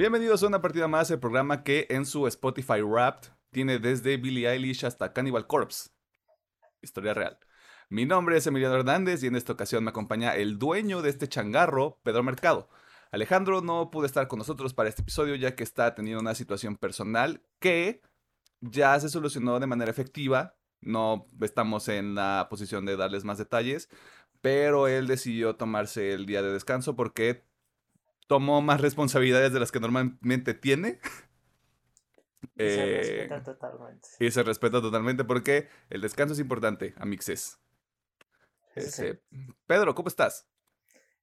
Bienvenidos a una partida más, el programa que en su Spotify Wrapped tiene desde Billie Eilish hasta Cannibal Corpse. Historia real. Mi nombre es Emiliano Hernández y en esta ocasión me acompaña el dueño de este changarro, Pedro Mercado. Alejandro no pudo estar con nosotros para este episodio ya que está teniendo una situación personal que ya se solucionó de manera efectiva. No estamos en la posición de darles más detalles, pero él decidió tomarse el día de descanso porque tomó más responsabilidades de las que normalmente tiene. Y se Eh, respeta totalmente. y se respeta totalmente porque el descanso es importante, amixes. Sí. Pedro, ¿cómo estás?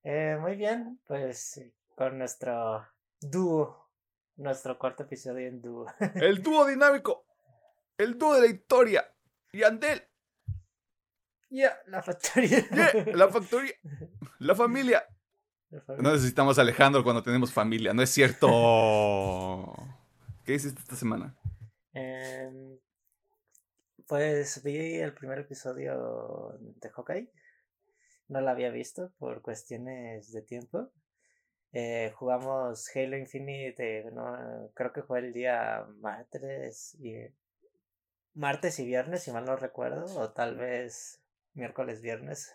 Eh, muy bien, pues con nuestro dúo, nuestro cuarto episodio en dúo. El dúo dinámico, el dúo de la historia y Andel, Ya, la factoría. yeah, la factoría, la familia. La. No necesitamos a Alejandro cuando tenemos familia, no es cierto. ¿Qué hiciste esta semana? Em, pues vi el primer episodio de Hawkeye. No lo había visto por cuestiones de tiempo. Eh, jugamos Halo Infinite, eh, no, creo que fue el día martes y martes y viernes, si mal no recuerdo, o tal vez miércoles viernes.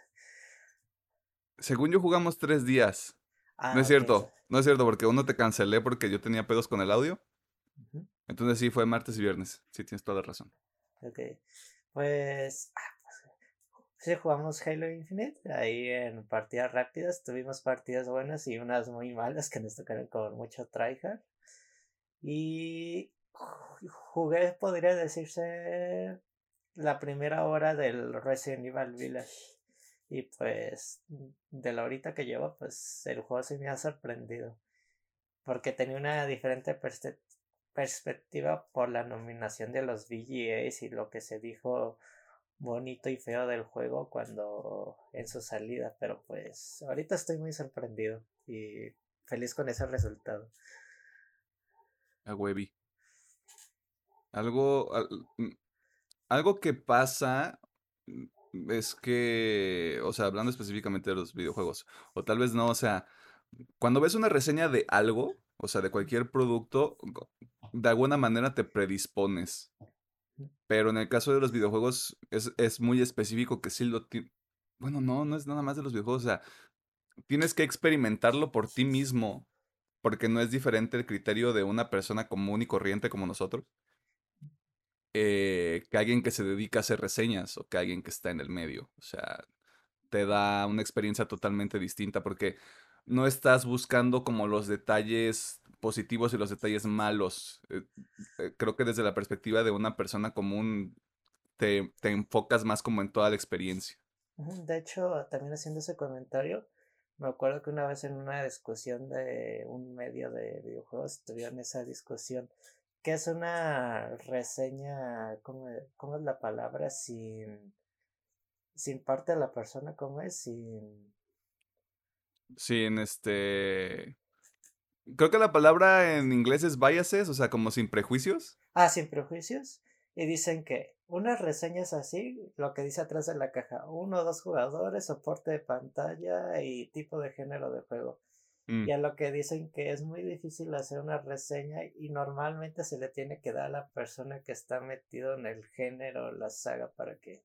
Según yo jugamos tres días. Ah, No es ok, cierto, no es cierto porque uno te cancelé porque yo tenía pedos con el audio. Entonces sí, fue martes y viernes. Sí, tienes toda la razón. ok. Pues, ah, pues, sí jugamos Halo Infinite ahí en partidas rápidas. Tuvimos partidas buenas y unas muy malas que nos tocaron con mucho tryhard. Y ju- jugué, podría decirse, la primera hora del Resident Evil Village. Y pues, de la horita que llevo, pues el juego sí me ha sorprendido. Porque tenía una diferente perspectiva por la nominación de los VGAs y lo que se dijo bonito y feo del juego cuando en su salida. Pero pues, ahorita estoy muy sorprendido y feliz con ese resultado. A huevi. Algo, al- mm, algo que pasa mm, es que, o sea, hablando específicamente de los videojuegos, o tal vez no, o sea, cuando ves una reseña de algo, o sea, de cualquier producto, de alguna manera te predispones. Pero en el caso de los videojuegos es, es muy específico que sí lo Bueno, no, no es nada más de los videojuegos, o sea, tienes que experimentarlo por ti mismo, porque no es diferente el criterio de una persona común y corriente como nosotros, eh, que alguien que se dedica a hacer reseñas o que alguien que está en el medio. O sea, te da una experiencia totalmente distinta porque no estás buscando como los detalles positivos y los detalles malos. Eh, eh, creo que desde la perspectiva de una persona común te, te enfocas más como en toda la experiencia. De hecho, también haciendo ese comentario, me acuerdo que una vez en una discusión de un medio de videojuegos tuvieron esa discusión. ¿Qué es una reseña? ¿Cómo, cómo es la palabra? Sin, sin parte de la persona, ¿cómo es? Sin... Sin este... Creo que la palabra en inglés es biases, o sea, como sin prejuicios. Ah, sin prejuicios. Y dicen que unas reseñas así, lo que dice atrás de la caja, uno o dos jugadores, soporte de pantalla y tipo de género de juego. Mm, Y a lo que dicen que es muy difícil hacer una reseña y normalmente se le tiene que dar a la persona que está metido en el género, la saga, para que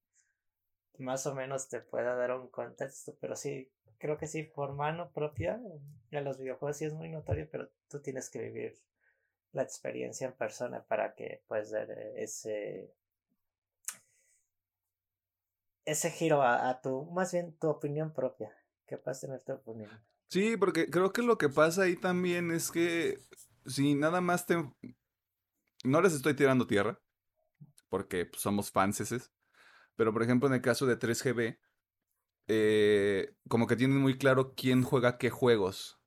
más o menos te pueda dar un contexto. Pero sí, creo que sí, por mano propia, en los videojuegos sí es muy notorio, pero tú tienes que vivir la experiencia en persona para que puedas dar eh, ese ese giro a, tu, más bien tu opinión propia, que puedas tener tu opinión. Sí, porque creo que lo que pasa ahí también es que si nada más te... No les estoy tirando tierra, porque pues, somos fanses, pero por ejemplo en el caso de 3GB, eh, como que tienen muy claro quién juega qué juegos.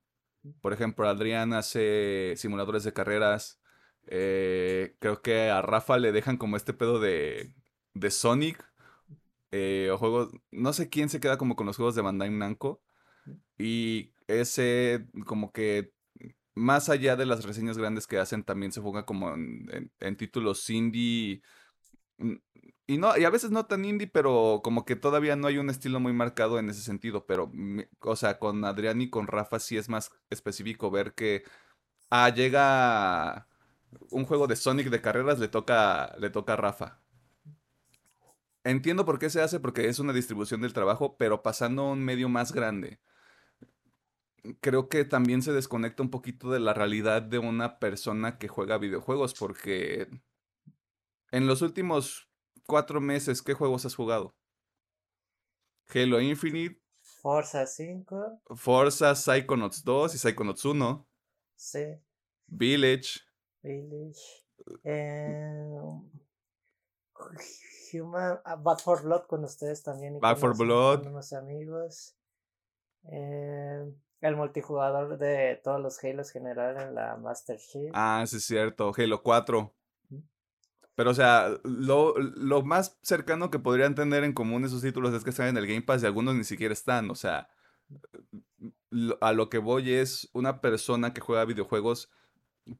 Por ejemplo, Adrián hace simuladores de carreras. eh, creo que a Rafa le dejan como este pedo de, de Sonic. eh, o juegos. No sé quién se queda como con los juegos de Bandai Namco. Y ese, como que más allá de las reseñas grandes que hacen, también se juega como en, títulos indie. mm, Y no, y a veces no tan indie, pero como que todavía no hay un estilo muy marcado en ese sentido. Pero, o sea, con Adrián y con Rafa sí es más específico ver que Ah, llega un juego de Sonic de carreras, le toca, le toca a Rafa. Entiendo por qué se hace, porque es una distribución del trabajo, pero pasando a un medio más grande. Creo que también se desconecta un poquito de la realidad de una persona que juega videojuegos, porque en los últimos cuatro meses, ¿qué juegos has jugado? Halo Infinite, Forza 5, Forza, Psychonauts 2 y Psychonauts 1, sí, Village, Village, eh, Human, ah, Bad for Blood con ustedes también. y Back con 4 unos- Blood. Con unos amigos. Eh, el multijugador de todos los Halos general en la Master Chief. Ah, sí es cierto, Halo 4. Pero, o sea, lo, lo más cercano que podrían tener en común esos títulos es que están en el Game Pass y algunos ni siquiera están. O sea, lo- a lo que voy es una persona que juega videojuegos,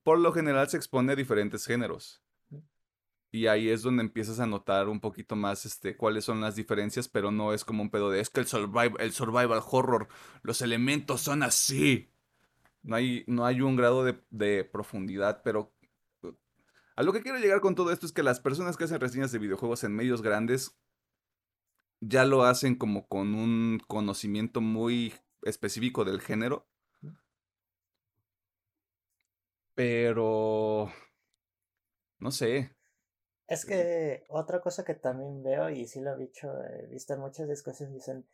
por lo general se expone a diferentes géneros. Y ahí es donde empiezas a notar un poquito más este, cuáles son las diferencias, pero no es como un pedo de, es que el survival, el survival horror, los elementos son así. No hay, no hay un grado de, de profundidad, pero a lo que quiero llegar con todo esto es que las personas que hacen reseñas de videojuegos en medios grandes ya lo hacen como con un conocimiento muy específico del género. Pero... No sé. Es que otra cosa que también veo, y sí lo he dicho, he visto en muchas discusiones, dicen,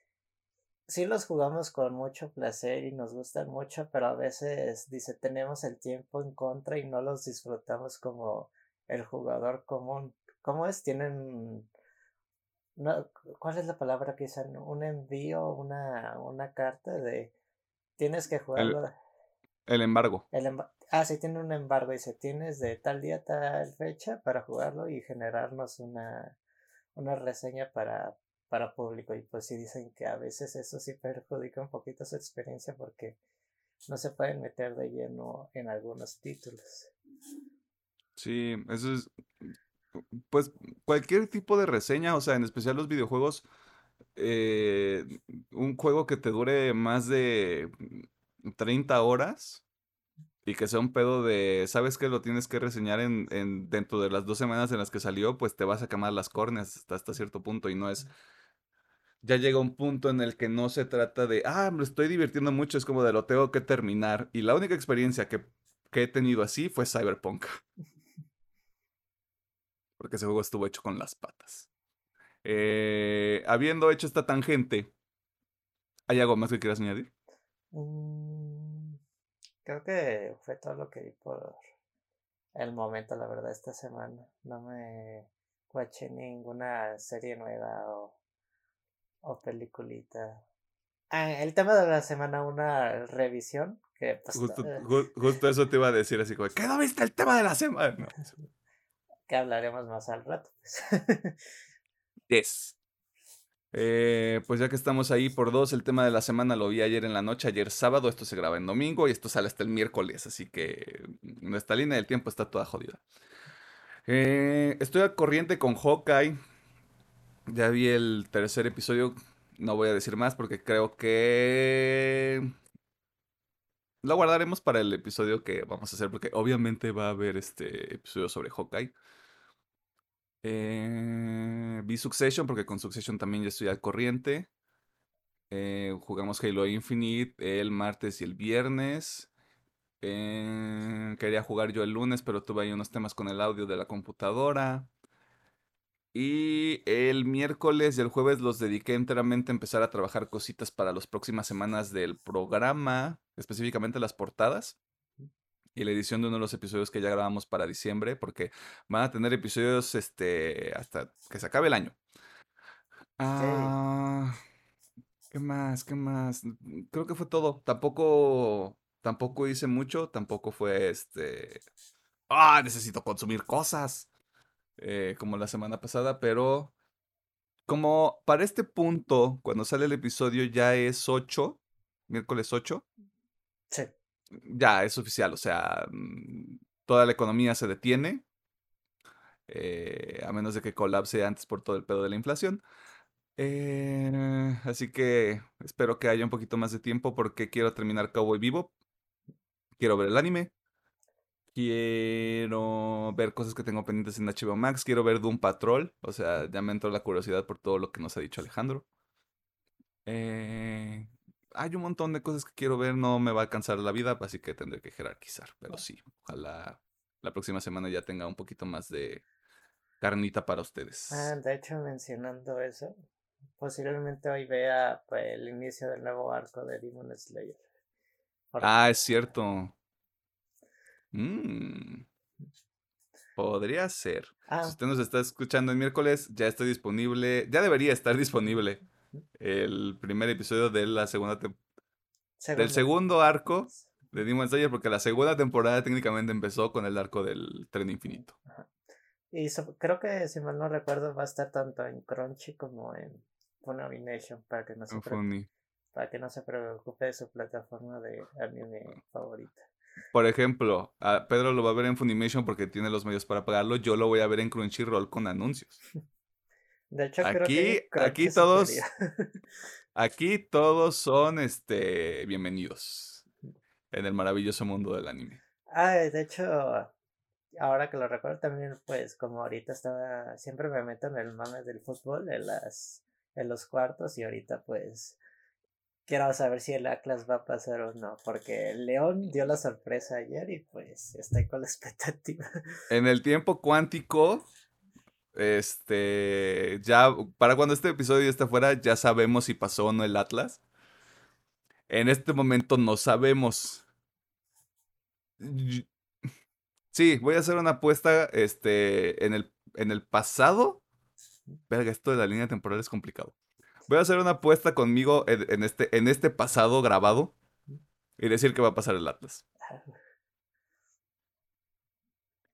sí los jugamos con mucho placer y nos gustan mucho, pero a veces, dice, tenemos el tiempo en contra y no los disfrutamos como el jugador común. ¿Cómo es? Tienen... No, ¿cuál es la palabra que usan? Un envío, una, una carta de... Tienes que jugarlo. El embargo. El emba- ah, sí, tiene un embargo. Dice, tienes de tal día tal fecha para jugarlo y generarnos una, una reseña para, para público. Y pues sí dicen que a veces eso sí perjudica un poquito su experiencia porque no se pueden meter de lleno en algunos títulos. Sí, eso es... Pues cualquier tipo de reseña, o sea, en especial los videojuegos, eh, un juego que te dure más de 30 horas y que sea un pedo de, sabes que lo tienes que reseñar en, en- dentro de las dos semanas en las que salió, pues te vas a quemar las córneas hasta, cierto punto y no es... Ya llega un punto en el que no se trata de, ah, me estoy divirtiendo mucho, es como de lo tengo que terminar. Y la única experiencia que, que he tenido así fue Cyberpunk. Porque ese juego estuvo hecho con las patas. Eh, habiendo hecho esta tangente, ¿hay algo más que quieras añadir? Mm, creo que fue todo lo que vi por el momento, la verdad, esta semana. No me guaché ninguna serie nueva o, o peliculita. Ah, el tema de la semana, una revisión que pues, Justo, eh, ju- justo eso te iba a decir, así como, ¿qué no viste el tema de la semana? que hablaremos más al rato. pues. Yes. Eh, pues ya que estamos ahí por dos, el tema de la semana lo vi ayer en la noche, ayer sábado, esto se graba en domingo y esto sale hasta el miércoles, así que nuestra línea del tiempo está toda jodida. Eh, estoy al corriente con Hawkeye, ya vi el tercer episodio, no voy a decir más porque creo que lo guardaremos para el episodio que vamos a hacer porque obviamente va a haber este episodio sobre Hawkeye. Eh, vi Succession porque con Succession también ya estoy al corriente. Eh, jugamos Halo Infinite el martes y el viernes. Eh, quería jugar yo el lunes, pero tuve ahí unos temas con el audio de la computadora. Y el miércoles y el jueves los dediqué enteramente a empezar a trabajar cositas para las próximas semanas del programa, específicamente las portadas y la edición de uno de los episodios que ya grabamos para diciembre, porque van a tener episodios este, hasta que se acabe el año. Ah, ¿qué más? ¿Qué más? Creo que fue todo. Tampoco, tampoco hice mucho, tampoco fue este. Ah, necesito consumir cosas. eh, como la semana pasada, pero como para este punto, cuando sale el episodio ya es 8, miércoles 8, Sí. Ya es oficial, o sea, mm, toda la economía se detiene, eh, a menos de que colapse antes por todo el pedo de la inflación. Eh, así que espero que haya un poquito más de tiempo porque quiero terminar Cowboy Vivo, quiero ver el anime Quiero ver cosas que tengo pendientes en HBO Max. Quiero ver Doom Patrol. O sea, ya me entró la curiosidad por todo lo que nos ha dicho Alejandro. Eh, hay un montón de cosas que quiero ver. No me va a alcanzar la vida, así que tendré que jerarquizar. Pero sí, ojalá la próxima semana ya tenga un poquito más de carnita para ustedes. Ah, de hecho, mencionando eso, posiblemente hoy vea pues, el inicio del nuevo arco de Demon Slayer. Ah, es cierto. Mm. Podría ser. Si Ah, usted nos está escuchando el miércoles, ya está disponible, ya debería estar disponible el primer episodio de la segunda tem- del segundo. segundo arco de Demon Slayer, porque la segunda temporada técnicamente empezó con el arco del tren infinito. Y so- creo que, si mal no recuerdo, va a estar tanto en Crunchy como en Funimation para que no se, pre- Funny. para que no se preocupe de su plataforma de anime favorita. Por ejemplo, a Pedro lo va a ver en Funimation porque tiene los medios para pagarlo. Yo lo voy a ver en Crunchyroll con anuncios. De hecho, creo Aquí- que Crunchy aquí todos-. Aquí todos son este bienvenidos en el maravilloso mundo del anime. Ah, de hecho, ahora que lo recuerdo también, pues como ahorita estaba, siempre me meto en el mame del fútbol, en las, en los cuartos y ahorita pues quiero saber si el Atlas va a pasar o no, porque León dio la sorpresa ayer y pues estoy con la expectativa. En el tiempo cuántico, este, ya, para cuando este episodio esté fuera, ya sabemos si pasó o no el Atlas. En este momento no sabemos. Sí, voy a hacer una apuesta, este, en el, en el pasado. Verga, esto de la línea temporal es complicado. Voy a hacer una apuesta conmigo en, en este, en este pasado grabado y decir que va a pasar el Atlas.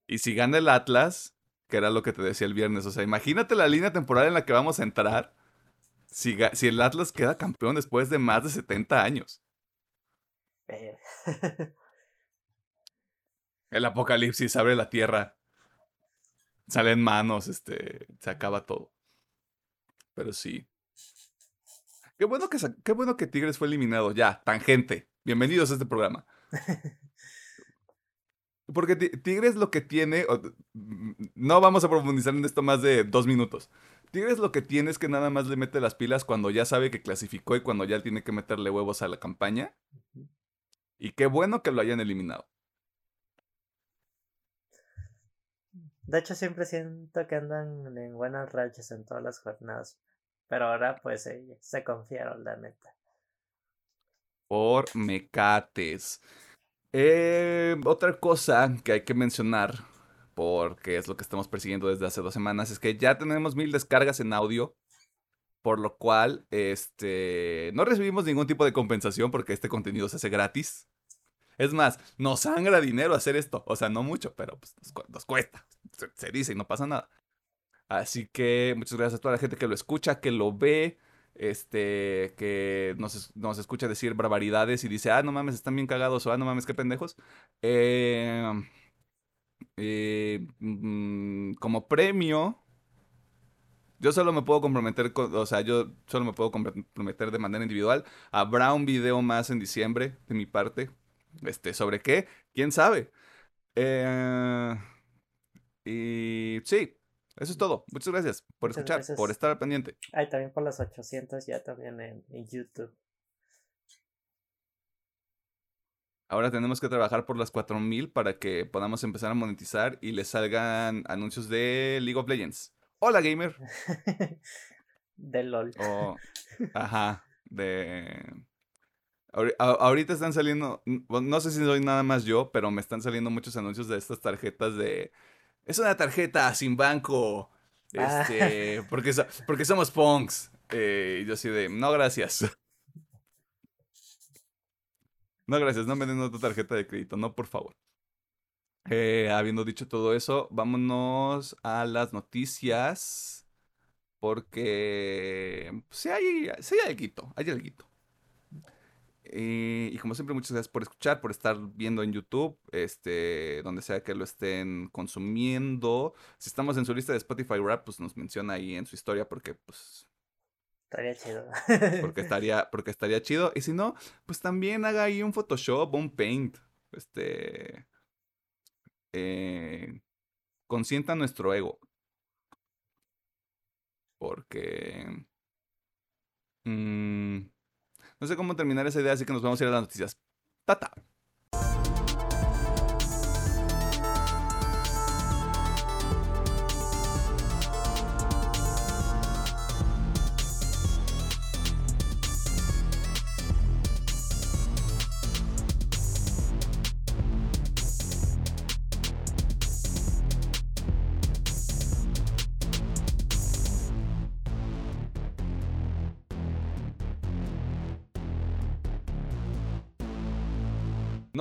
Y si gana el Atlas, que era lo que te decía el viernes, o sea, imagínate la línea temporal en la que vamos a entrar si, si el Atlas queda campeón después de más de 70 años. Eh, El apocalipsis abre la tierra, salen manos, este, se acaba todo. Pero sí. Qué bueno que, qué bueno que Tigres fue eliminado. Ya, tangente. Bienvenidos a este programa. Porque Ti- Tigres lo que tiene, no vamos a profundizar en esto más de dos minutos. Tigres lo que tiene es que nada más le mete las pilas cuando ya sabe que clasificó y cuando ya tiene que meterle huevos a la campaña. Y qué bueno que lo hayan eliminado. De hecho, siempre siento que andan en buenas rachas en todas las jornadas, pero ahora pues eh, se confiaron, la neta. Por mecates. Eh, otra cosa que hay que mencionar, porque es lo que estamos persiguiendo desde hace dos semanas, es que ya tenemos mil descargas en audio, por lo cual este, no recibimos ningún tipo de compensación porque este contenido se hace gratis. Es más, nos sangra dinero hacer esto, o sea, no mucho, pero pues, nos, cu- nos cuesta, se dice y no pasa nada. Así que muchas gracias a toda la gente que lo escucha, que lo ve, este, que nos, nos escucha decir barbaridades y dice, ah, no mames, están bien cagados, o ah, no mames, qué pendejos. Eh, eh, mm, como premio, yo solo me puedo comprometer, con- o sea, yo solo me puedo comprometer de manera individual. Habrá un video más en diciembre de mi parte. Este, ¿sobre qué? ¿Quién sabe? Eh, y sí, eso es todo. Muchas gracias por Muchas escuchar, gracias. por estar al pendiente. Ay, también por las 800 ya también en, en YouTube. Ahora tenemos que trabajar por las 4000 para que podamos empezar a monetizar y les salgan anuncios de League of Legends. Hola, gamer. de LOL. O, ajá, de... Ahorita están saliendo, no sé si soy nada más yo, pero me están saliendo muchos anuncios de estas tarjetas de... Es una tarjeta sin banco. Ah. Este, porque, so- porque somos punks. Eh, y yo así de, no, gracias. No, gracias, no me den otra tarjeta de crédito, no, por favor. Eh, habiendo dicho todo eso, vámonos a las noticias. Porque pues, sí hay, sí hay alguito, hay alguito. Y como siempre, muchas gracias por escuchar, por estar viendo en YouTube, este, donde sea que lo estén consumiendo. Si estamos en su lista de Spotify Rap, pues nos menciona ahí en su historia porque, pues, Estaría chido. porque estaría, porque estaría chido. Y si no, pues también haga ahí un Photoshop, un Paint. Este. eh, consienta nuestro ego. Porque... mm, no sé cómo terminar esa idea, así que nos vamos a ir a las noticias. Tata.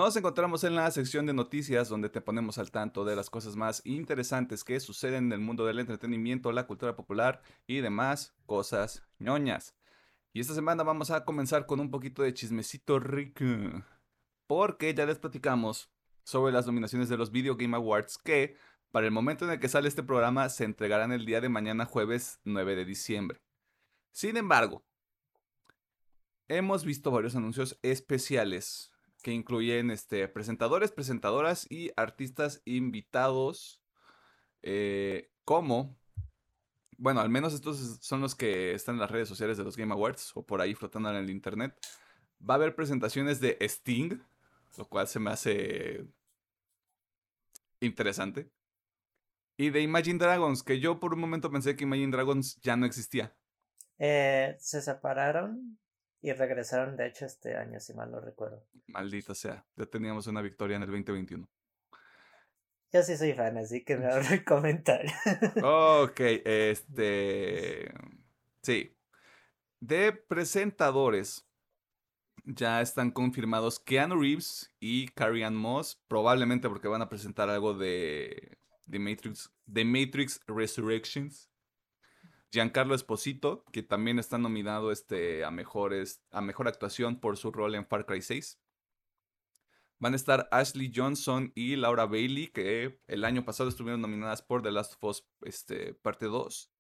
Nos encontramos en la sección de noticias donde te ponemos al tanto de las cosas más interesantes que suceden en el mundo del entretenimiento, la cultura popular y demás cosas ñoñas. Y esta semana vamos a comenzar con un poquito de chismecito rico. Porque ya les platicamos sobre las nominaciones de los Video Game Awards que, para el momento en el que sale este programa, se entregarán el día de mañana jueves 9 de diciembre. Sin embargo, hemos visto varios anuncios especiales que incluyen este, presentadores, presentadoras y artistas invitados, eh, como, bueno, al menos estos son los que están en las redes sociales de los Game Awards o por ahí flotando en el internet. Va a haber presentaciones de Sting, lo cual se me hace interesante. Y de Imagine Dragons, que yo por un momento pensé que Imagine Dragons ya no existía. Eh, se separaron y regresaron, de hecho, este año, si mal no recuerdo. Maldita sea, ya teníamos una victoria en el 2021. Yo sí soy fan, así que me abro el comentario. Ok, este. Sí. De presentadores, ya están confirmados Keanu Reeves y Carrie Ann Moss, probablemente porque van a presentar algo de, de Matrix, de Matrix Resurrections. Giancarlo Esposito, que también está nominado este, a, mejores, a mejor actuación por su rol en Far Cry 6. Van a estar Ashley Johnson y Laura Bailey, que el año pasado estuvieron nominadas por The Last of Us este, parte 2.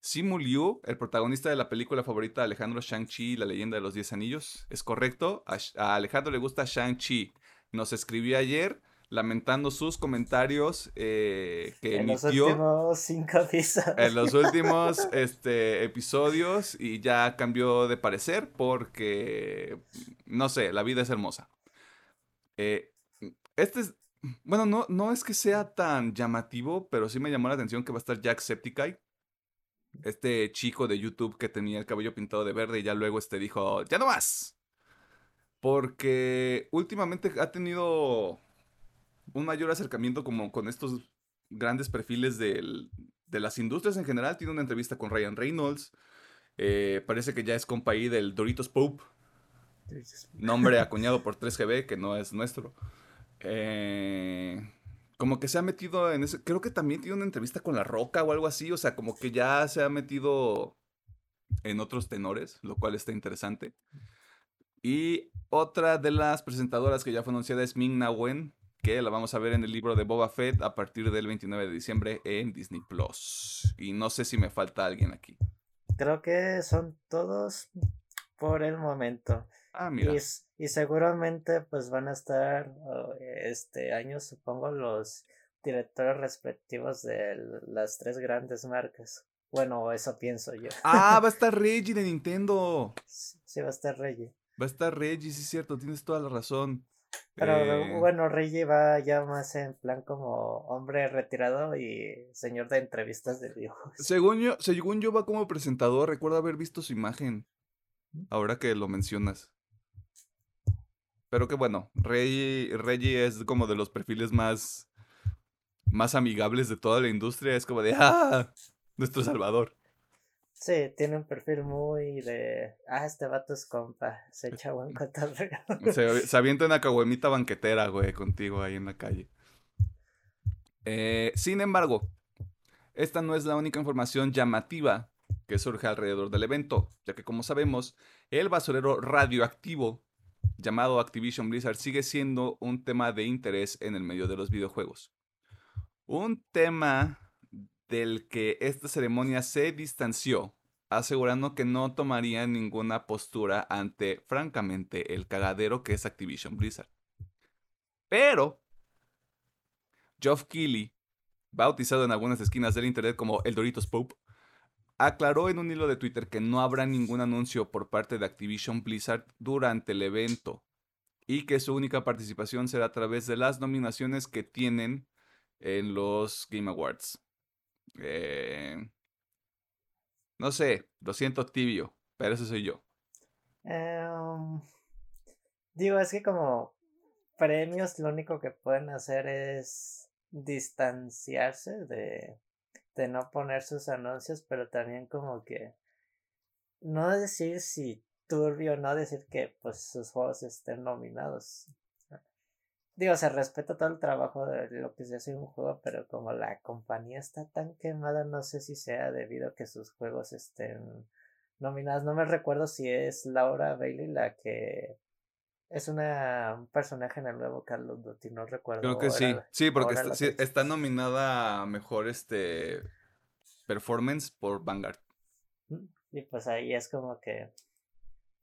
Simu Liu, el protagonista de la película favorita de Alejandro Shang-Chi, La leyenda de los 10 anillos. Es correcto, a, a Alejandro le gusta Shang-Chi. Nos escribió ayer lamentando sus comentarios eh, que en los emitió últimos cinco episodios. en los últimos este, episodios y ya cambió de parecer porque, no sé, la vida es hermosa. Eh, este es, bueno, no, no es que sea tan llamativo, pero sí me llamó la atención que va a estar Jack Septiceye. Este chico de YouTube que tenía el cabello pintado de verde y ya luego este dijo, ya no más. Porque últimamente ha tenido un mayor acercamiento como con estos grandes perfiles del- de las industrias en general. Tiene una entrevista con Ryan Reynolds. Eh, parece que ya es compa ahí del Doritos Pope, nombre acuñado por 3GB, que no es nuestro. Eh, como que se ha metido en ese. Creo que también tiene una entrevista con La Roca o algo así. O sea, como que ya se ha metido en otros tenores, lo cual está interesante. Y otra de las presentadoras que ya fue anunciada es Ming Na Wen, que la vamos a ver en el libro de Boba Fett a partir del 29 de diciembre en Disney Plus. Y no sé si me falta alguien aquí. Creo que son todos por el momento. Ah, mira. Y, seguramente pues van a estar oh, este año, supongo, los directores respectivos de las tres grandes marcas. Bueno, eso pienso yo. Ah, va a estar Reggie de Nintendo. Sí sí va a estar Reggie. Va a estar Reggie, sí es cierto, tienes toda la razón. Pero Eh, bueno, Reggie va ya más en plan como hombre retirado y señor de entrevistas de dibujos. según yo, según yo va como presentador, recuerdo haber visto su imagen. Ahora que lo mencionas. Pero que bueno, Reggie, Reggie es como de los perfiles más, más amigables de toda la industria. Es como de, ¡ah! Nuestro Salvador. Sí, tiene un perfil muy de, ah, este vato es compa, se echa buen cotorreo. Se, se avienta una caguamita banquetera, güey, contigo ahí en la calle. Eh, sin embargo, esta no es la única información llamativa que surge alrededor del evento, ya que como sabemos, el basurero radioactivo llamado Activision Blizzard sigue siendo un tema de interés en el medio de los videojuegos. Un tema del que esta ceremonia se distanció, asegurando que no tomaría ninguna postura ante, francamente, el cagadero que es Activision Blizzard. Pero Geoff Keighley, bautizado en algunas esquinas del internet como el Doritos Pope, aclaró en un hilo de Twitter que no habrá ningún anuncio por parte de Activision Blizzard durante el evento y que su única participación será a través de las nominaciones que tienen en los Game Awards. Eh, no sé, lo siento tibio, pero eso soy yo. Em, digo, es que como premios lo único que pueden hacer es distanciarse de, de no poner sus anuncios, pero también como que no decir si turbio, no decir que pues sus juegos estén nominados. Digo, se respeta todo el trabajo de lo que se hace en un juego, pero como la compañía está tan quemada, no sé si sea debido a que sus juegos estén nominados. No me recuerdo si es Laura Bailey la que es una, un personaje en el nuevo Call of Duty, no recuerdo. Creo que sí, sí, porque está, nominada a mejor este performance por Vanguard. Mm, y pues ahí es como que,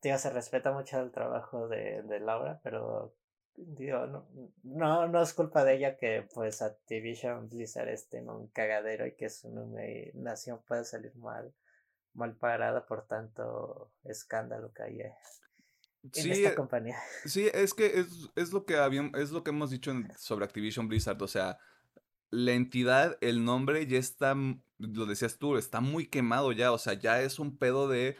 digo, se respeta mucho el trabajo de, de Laura, pero digo, no, no, no es culpa de ella que pues Activision Blizzard esté en un cagadero y que su nación pueda salir mal, mal parada por tanto escándalo que hay en esta eh, compañía. Sí, es que es, es lo que habíamos, es lo que hemos dicho sobre Activision Blizzard, o sea, la entidad, el nombre ya está, lo decías tú, está muy quemado ya, o sea, ya es un pedo de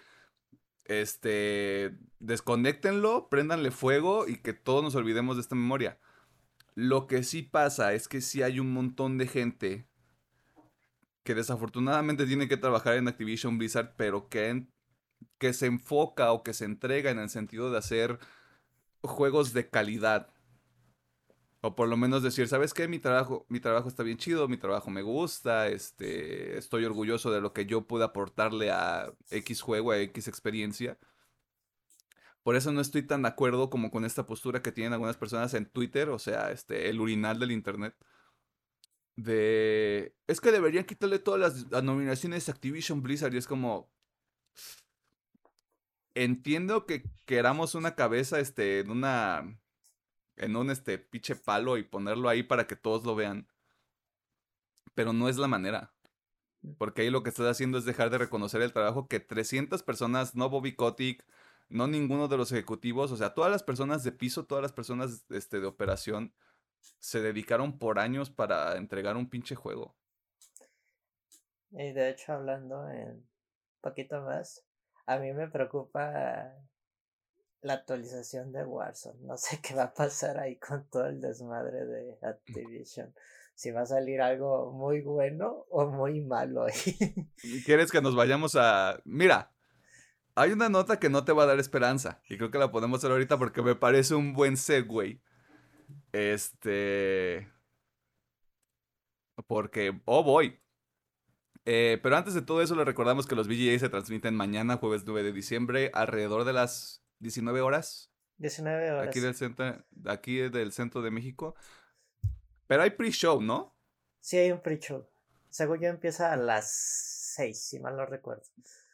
este, desconectenlo, préndanle fuego y que todos nos olvidemos de esta memoria. Lo que sí pasa es que sí hay un montón de gente que desafortunadamente tiene que trabajar en Activision Blizzard, pero que, que se enfoca o que se entrega en el sentido de hacer juegos de calidad. O por lo menos decir, ¿sabes qué? Mi trabajo, mi trabajo está bien chido, mi trabajo me gusta, este, estoy orgulloso de lo que yo pude aportarle a X juego, a X experiencia. Por eso no estoy tan de acuerdo como con esta postura que tienen algunas personas en Twitter, o sea, este, el urinal del internet. De. Es que deberían quitarle todas las, nominaciones a Activision Blizzard. Y es como. Entiendo que queramos una cabeza, este, en una en un este pinche palo y ponerlo ahí para que todos lo vean. Pero no es la manera. Mm. Porque ahí lo que estás haciendo es dejar de reconocer el trabajo que 300 personas, no Bobby Kotick, no ninguno de los ejecutivos, o sea, todas las personas de piso, todas las personas este, de operación, se dedicaron por años para entregar un pinche juego. Y de hecho, hablando en poquito más, a mí me preocupa la actualización de Warzone. No sé qué va a pasar ahí con todo el desmadre de Activision. Si va a salir algo muy bueno o muy malo ahí. ¿Quieres que nos vayamos a... Mira, hay una nota que no te va a dar esperanza. Y creo que la podemos hacer ahorita porque me parece un buen segue. Este... Porque... Oh, voy. Eh, pero antes de todo eso, le recordamos que los VGA se transmiten mañana, jueves 9 de diciembre, alrededor de las 19 horas. 19 horas. Aquí del centro, aquí del centro de México. Pero hay pre-show, ¿no? Sí, hay un pre-show. Según yo empieza a las 6, si mal no recuerdo.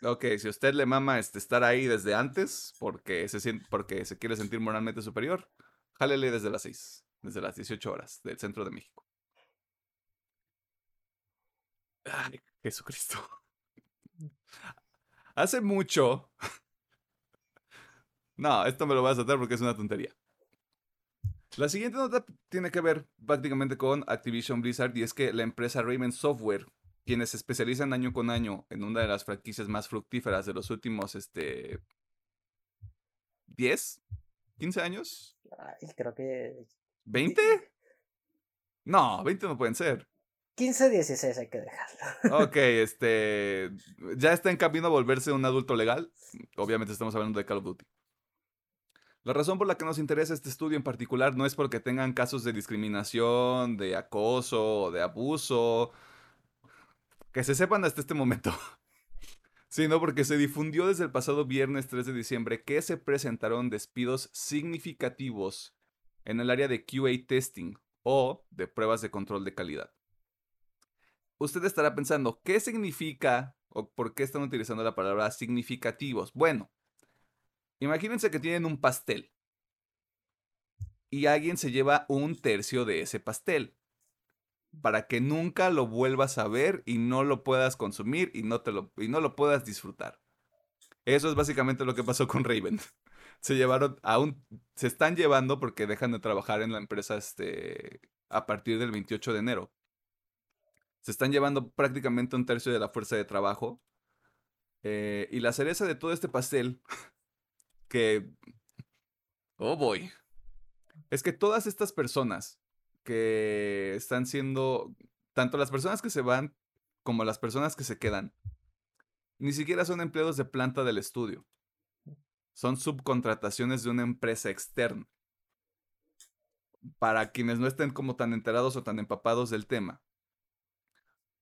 Ok, si usted le mama este, estar ahí desde antes porque se, siente, porque se quiere sentir moralmente superior, jálele desde las 6, desde las 18 horas del centro de México. Ay, Jesucristo. Hace mucho no, esto me lo voy a saltar porque es una tontería. La siguiente nota tiene que ver prácticamente con Activision Blizzard y es que la empresa Raven Software, quienes se especializan año con año en una de las franquicias más fructíferas de los últimos, este, 10, 15 años. Ay, creo que... ¿20? No, 20 no pueden ser. 15, 16 hay que dejarlo. Ok, este, ya está en camino a volverse un adulto legal. Obviamente estamos hablando de Call of Duty. La razón por la que nos interesa este estudio en particular no es porque tengan casos de discriminación, de acoso de abuso, que se sepan hasta este momento, sino porque se difundió desde el pasado viernes 3 de diciembre que se presentaron despidos significativos en el área de QA testing o de pruebas de control de calidad. Usted estará pensando, ¿qué significa o por qué están utilizando la palabra significativos? Bueno, Imagínense que tienen un pastel y alguien se lleva un tercio de ese pastel. para que nunca lo vuelvas a ver y no lo puedas consumir y no, te lo, y no lo puedas disfrutar. Eso es básicamente lo que pasó con Raven. Se llevaron aún se están llevando porque dejan de trabajar en la empresa este, a partir del 28 de enero. Se están llevando prácticamente un tercio de la fuerza de trabajo. Eh, y la cereza de todo este pastel, que... Oh boy. Es que todas estas personas que están siendo, tanto las personas que se van como las personas que se quedan, ni siquiera son empleados de planta del estudio. Son subcontrataciones de una empresa externa. Para quienes no estén como tan enterados o tan empapados del tema,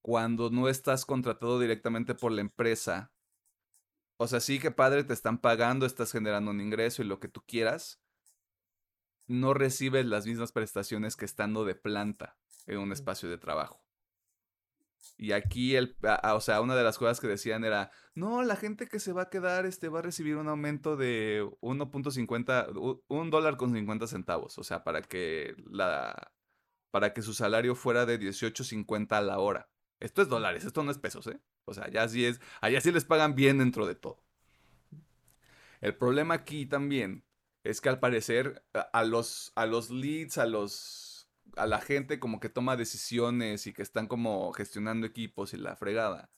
cuando no estás contratado directamente por la empresa, o sea, sí que padre, te están pagando, estás generando un ingreso y lo que tú quieras, no recibes las mismas prestaciones que estando de planta en un espacio de trabajo. Y aquí, el, o sea, una de las cosas que decían era, no, la gente que se va a quedar este, va a recibir un aumento de 1.50, un dólar con 50 centavos, o sea, para que, la, para que su salario fuera de 18.50 a la hora. Esto es dólares, esto no es pesos, ¿eh? O sea, ya sí es, allá sí les pagan bien dentro de todo. El problema aquí también es que al parecer a los, a los leads, a los a la gente como que toma decisiones y que están como gestionando equipos y la fregada,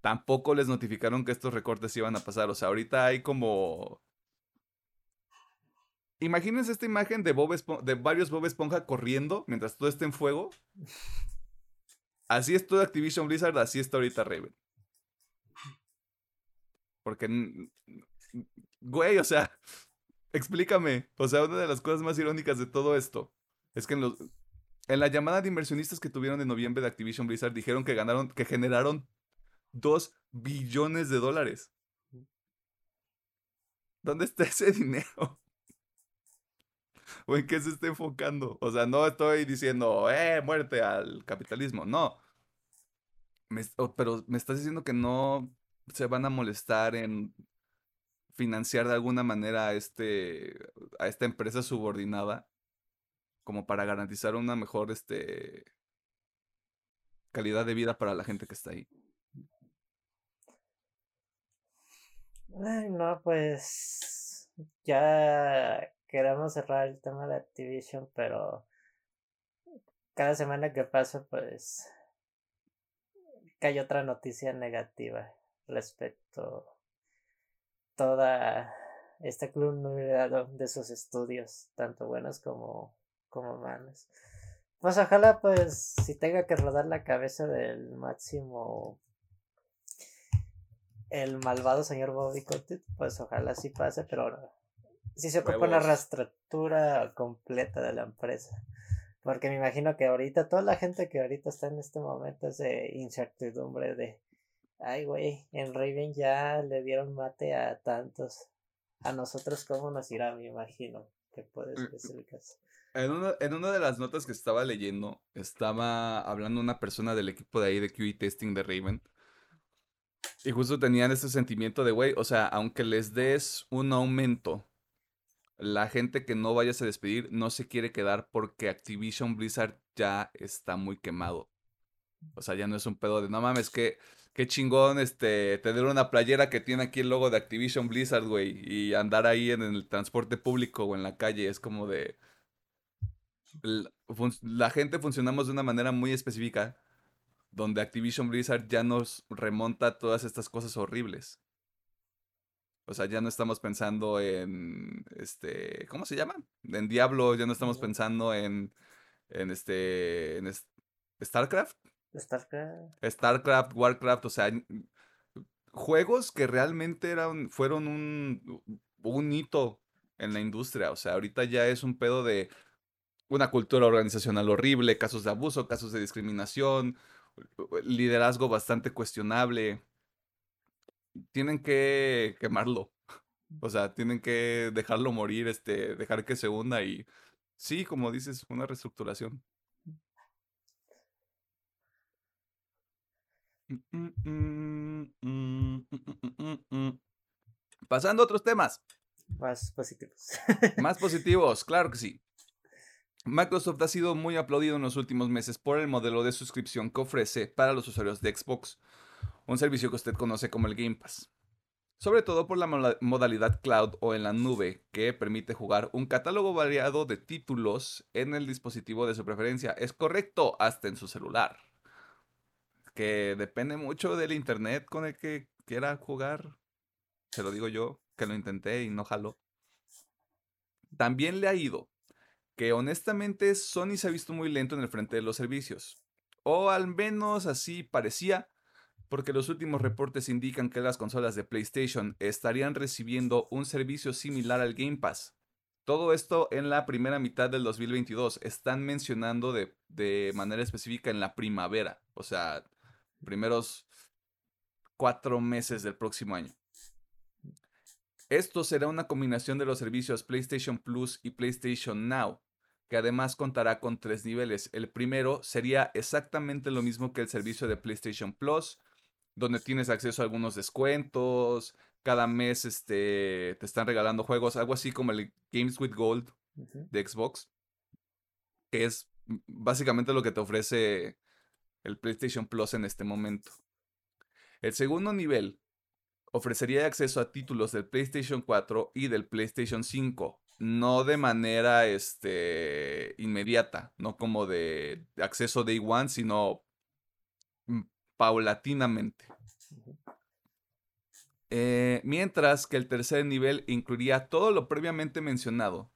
tampoco les notificaron que estos recortes iban a pasar. O sea, ahorita hay como... Imagínense esta imagen de, Bob de varios Bob Esponja corriendo mientras todo está en fuego. Así es todo Activision Blizzard, así está ahorita Raven. Porque, güey, o sea, Explícame. O sea, una de las cosas más irónicas de todo esto es que en, los, en la llamada de inversionistas que tuvieron en noviembre de Activision Blizzard dijeron que ganaron, que generaron 2 billones de dólares. ¿Dónde está ese dinero? ¿O en qué se está enfocando? O sea, no estoy diciendo, eh, muerte al capitalismo. No. pero me estás diciendo que no se van a molestar en financiar de alguna manera a, este, a esta empresa subordinada como para garantizar una mejor este, calidad de vida para la gente que está ahí. Ay, no, pues ya queremos cerrar el tema de Activision, pero cada semana que pasa, pues hay otra noticia negativa respecto toda esta comunidad de sus estudios, tanto buenos como, como malos. Pues ojalá pues si tenga que rodar la cabeza del máximo el malvado señor Bobby Kotick, pues ojalá sí pase, pero si se ocupa una rastratura completa de la empresa. Porque me imagino que ahorita toda la gente que ahorita está en este momento es de incertidumbre de Ay, güey, en Raven ya le dieron mate a tantos. A nosotros, ¿cómo nos irá? Me imagino que puede mm, ser el caso. En una, en una de las notas que estaba leyendo, estaba hablando una persona del equipo de ahí de QE Testing de Raven. Y justo tenían ese sentimiento de, güey, o sea, aunque les des un aumento, la gente que no vayas a despedir no se quiere quedar porque Activision Blizzard ya está muy quemado. O sea, ya no es un pedo de, no mames, que qué chingón este tener una playera que tiene aquí el logo de Activision Blizzard, güey, y andar ahí en el transporte público o en la calle, es como de la gente funcionamos de una manera muy específica donde Activision Blizzard ya nos remonta todas estas cosas horribles. O sea, ya no estamos pensando en este, ¿cómo se llama? En Diablo, ya no estamos pensando en en este en StarCraft. StarCraft. StarCraft, Warcraft, o sea, juegos que realmente eran, fueron un, un hito en la industria. O sea, ahorita ya es un pedo de una cultura organizacional horrible, casos de abuso, casos de discriminación, liderazgo bastante cuestionable. Tienen que quemarlo. O sea, tienen que dejarlo morir, este, dejar que se hunda y sí, como dices, una reestructuración. Pasando a otros temas. Más positivos. Más positivos, claro que sí. Microsoft ha sido muy aplaudido en los últimos meses por el modelo de suscripción que ofrece para los usuarios de Xbox, un servicio que usted conoce como el Game Pass. Sobre todo por la modalidad cloud o en la nube, que permite jugar un catálogo variado de títulos en el dispositivo de su preferencia. Es correcto, hasta en su celular. Que depende mucho del internet con el que quiera jugar. Se lo digo yo, que lo intenté y no jaló. También le ha ido que honestamente Sony se ha visto muy lento en el frente de los servicios. O al menos así parecía, porque los últimos reportes indican que las consolas de PlayStation estarían recibiendo un servicio similar al Game Pass. Todo esto en la primera mitad del 2022. Están mencionando de, de manera específica en la primavera. O sea, primeros cuatro meses del próximo año. Esto será una combinación de los servicios PlayStation Plus y PlayStation Now, que además contará con tres niveles. El primero sería exactamente lo mismo que el servicio de PlayStation Plus, donde tienes acceso a algunos descuentos, cada mes este, te están regalando juegos, algo así como el Games with Gold de Xbox, que es básicamente lo que te ofrece el PlayStation Plus en este momento. El segundo nivel ofrecería acceso a títulos del PlayStation 4 y del PlayStation 5, no de manera este, inmediata, no como de acceso day one, sino mm, paulatinamente. Eh, mientras que el tercer nivel incluiría todo lo previamente mencionado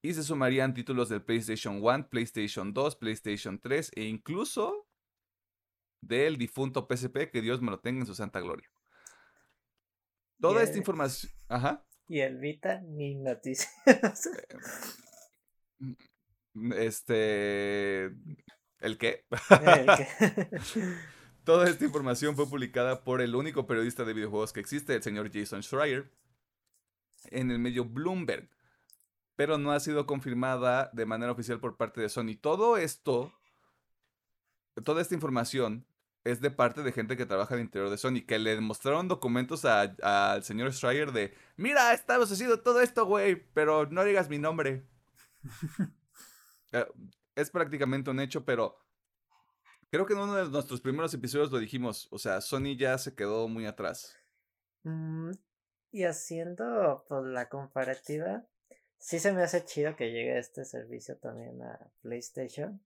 y se sumarían títulos del PlayStation 1, PlayStation 2, PlayStation 3 e incluso del difunto PSP, que Dios me lo tenga en su santa gloria. Toda esta información. Ajá. Y el Vita, ni noticias. Mm, este. ¿El qué? Toda esta información fue publicada por el único periodista de videojuegos que existe, el señor Jason Schreier, en el medio Bloomberg, pero no ha sido confirmada de manera oficial por parte de Sony. Todo esto, toda esta información es de parte de gente que trabaja al interior de Sony, que le mostraron documentos al señor Schreier de, mira, estamos haciendo todo esto, güey, pero no digas mi nombre. Eh, es prácticamente un hecho, pero creo que en uno de nuestros primeros episodios lo dijimos, o sea, Sony ya se quedó muy atrás. Mm, y haciendo pues, la comparativa, sí se me hace chido que llegue este servicio también a PlayStation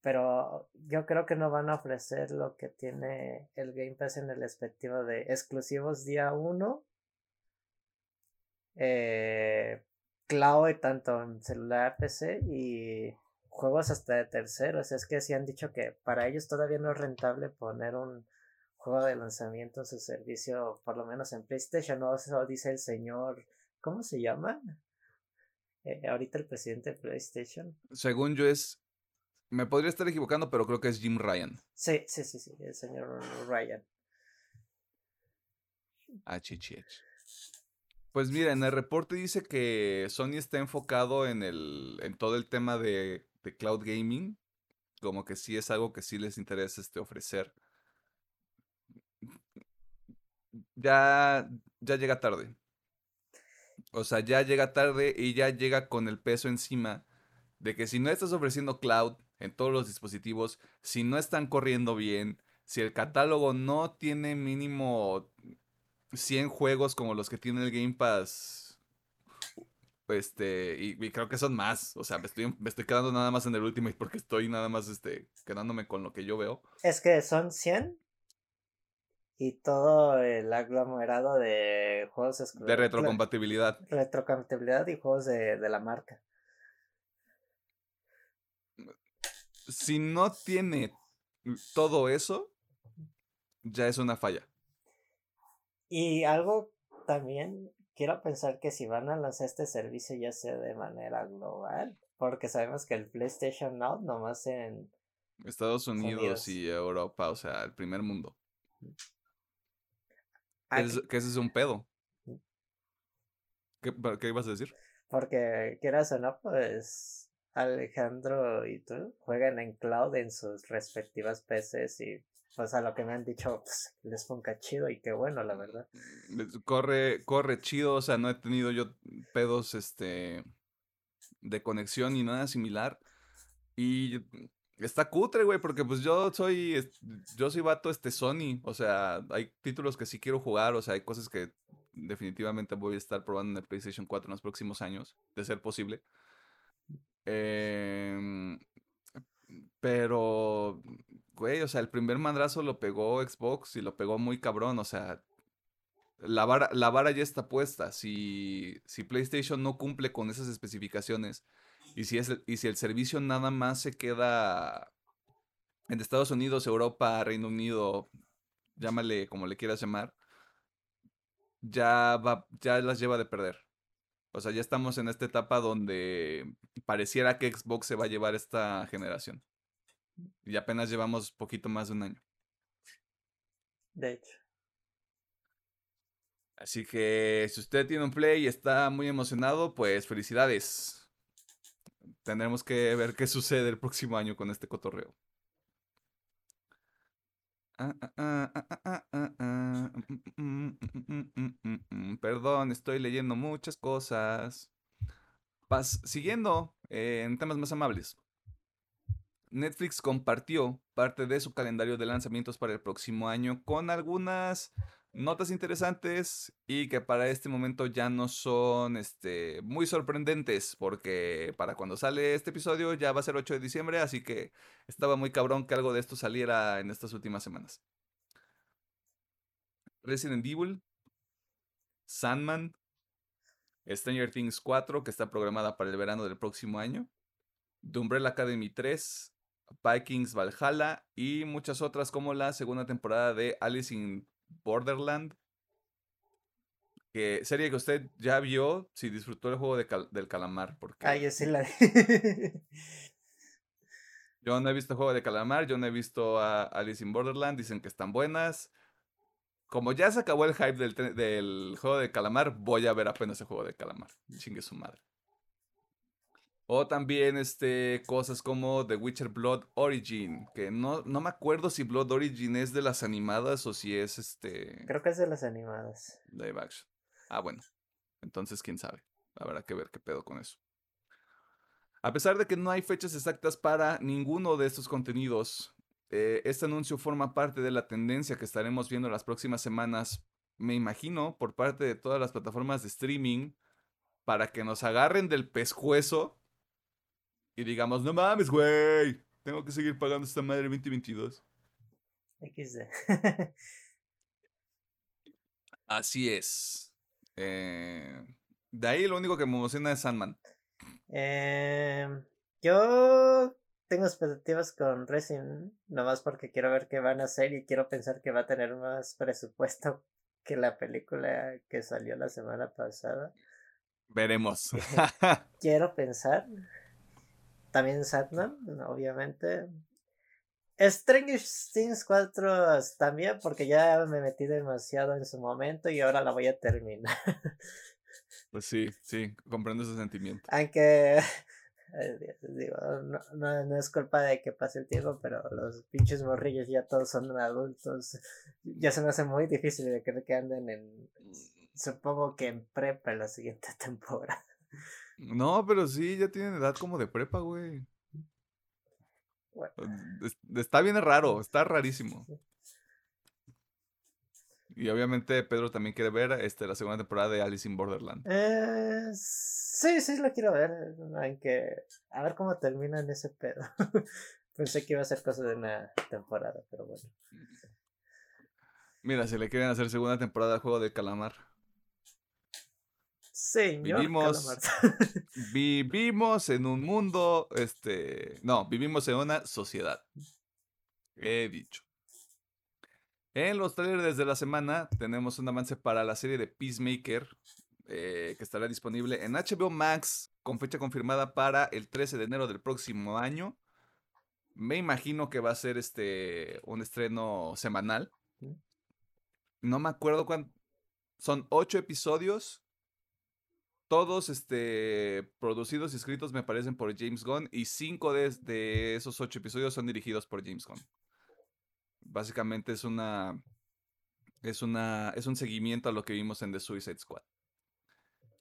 pero yo creo que no van a ofrecer lo que tiene el Game Pass en el respectivo de exclusivos día 1, eh, cloud tanto en celular, PC y juegos hasta de terceros. Es que sí han dicho que para ellos todavía no es rentable poner un juego de lanzamiento en su servicio, por lo menos en PlayStation. No, eso dice el señor, ¿cómo se llama? Eh, ahorita el presidente de PlayStation. Según yo es me podría estar equivocando, pero creo que es Jim Ryan. Sí, sí, sí, sí, el señor Ryan. HHH. Pues mira, en el reporte dice que Sony está enfocado en, el, en todo el tema de, de cloud gaming. Como que sí es algo que sí les interesa este ofrecer. Ya, ya llega tarde. O sea, ya llega tarde y ya llega con el peso encima de que si no estás ofreciendo cloud, en todos los dispositivos, si no están corriendo bien, si el catálogo no tiene mínimo 100 juegos como los que tiene el Game Pass, este, y, creo que son más, o sea, me estoy, me estoy quedando nada más en el último porque estoy nada más, este, quedándome con lo que yo veo. Es que son 100 y todo el aglomerado de juegos de retrocompatibilidad. Retrocompatibilidad y juegos de, de la marca. Si no tiene todo eso, ya es una falla. Y algo también quiero pensar que si van a lanzar este servicio ya sea de manera global, porque sabemos que el PlayStation Now nomás en Estados Unidos, y Europa, o sea, el primer mundo. Que, ese es un pedo. ¿Qué, ¿Qué ibas a decir? Porque quieras o no, pues Alejandro y tú juegan en cloud en sus respectivas PCs y pues a lo que me han dicho pues, les funca chido y qué bueno la verdad. Corre, corre chido, o sea, no he tenido yo pedos este de conexión ni nada similar. Y está cutre, güey, porque pues yo soy, yo soy vato este Sony, o sea, hay títulos que sí quiero jugar, o sea, hay cosas que definitivamente voy a estar probando en el PlayStation 4 en los próximos años, de ser posible. Em, pero, güey, o sea, el primer madrazo lo pegó Xbox y lo pegó muy cabrón, o sea, la vara, la ya está puesta. Si, si PlayStation no cumple con esas especificaciones y si, es, y si el servicio nada más se queda en Estados Unidos, Europa, Reino Unido, llámale como le quieras llamar, ya, va, ya las lleva de perder. O sea, ya estamos en esta etapa donde pareciera que Xbox se va a llevar esta generación. Y apenas llevamos poquito más de un año. De hecho. Así que si usted tiene un play y está muy emocionado, pues felicidades. Tendremos que ver qué sucede el próximo año con este cotorreo. Perdón, estoy leyendo muchas cosas. siguiendo en temas más amables. Netflix compartió parte de su calendario de lanzamientos para el próximo año con algunas notas interesantes y que para este momento ya no son este, muy sorprendentes porque para cuando sale este episodio ya va a ser 8 de diciembre, así que estaba muy cabrón que algo de esto saliera en estas últimas semanas. Resident Evil, Sandman, Stranger Things 4 que está programada para el verano del próximo año, The Umbrella Academy 3, Vikings Valhalla y muchas otras como la segunda temporada de Alice in Borderland. Que serie que usted ya vio si disfrutó el juego del calamar. Porque... Ah, yo sí la Yo no he visto el juego de calamar, yo no he visto a Alice in Borderland, dicen que están buenas. Como ya se acabó el hype del, del juego de calamar, voy a ver apenas el juego de calamar. Chingue su madre. O también este, cosas como The Witcher Blood Origin, que no, no me acuerdo si Blood Origin es de las animadas o si es este... Creo que es de las animadas. Live action. Ah, bueno. Entonces, quién sabe. Habrá que ver qué pedo con eso. A pesar de que no hay fechas exactas para ninguno de estos contenidos, eh, este anuncio forma parte de la tendencia que estaremos viendo las próximas semanas, me imagino, por parte de todas las plataformas de streaming, para que nos agarren del pescuezo y digamos, no mames, güey, tengo que seguir pagando esta madre 2022. XD. Así es. Eh, de ahí lo único que me emociona es Sandman. Eh, yo tengo expectativas con Resident, nomás porque quiero ver qué van a hacer y quiero pensar que va a tener más presupuesto que la película que salió la semana pasada. Veremos. quiero pensar. También Satnam, obviamente. Stranger Things 4 también, porque ya me metí demasiado en su momento y ahora la voy a terminar. Pues sí, sí, comprendo ese sentimiento. Aunque, digo, no, no, es culpa de que pase el tiempo, pero los pinches morrillos ya todos son adultos. Ya se me hace muy difícil de creer que anden en, supongo que en prepa la siguiente temporada. No, pero sí, ya tienen edad como de prepa, güey. Está bien raro, está rarísimo. Y obviamente Pedro también quiere ver este, la segunda temporada de Alice in Borderland. Eh, sí, sí, lo quiero ver. Aunque, a ver cómo termina en ese pedo. Pensé que iba a ser cosa de una temporada, pero bueno. Mira, si le quieren hacer segunda temporada de Juego de Calamar. Vivimos, vivimos en un mundo, este, no, vivimos en una sociedad. He dicho. En los trailers de la semana tenemos un avance para la serie de Peacemaker, eh, que estará disponible en HBO Max con fecha confirmada para el 13 de enero del próximo año. Me imagino que va a ser este un estreno semanal. No me acuerdo cuánto. Son ocho episodios todos este, producidos y escritos me parecen por James Gunn y cinco de, esos ocho episodios son dirigidos por James Gunn. Básicamente es una, es una, es un seguimiento a lo que vimos en The Suicide Squad.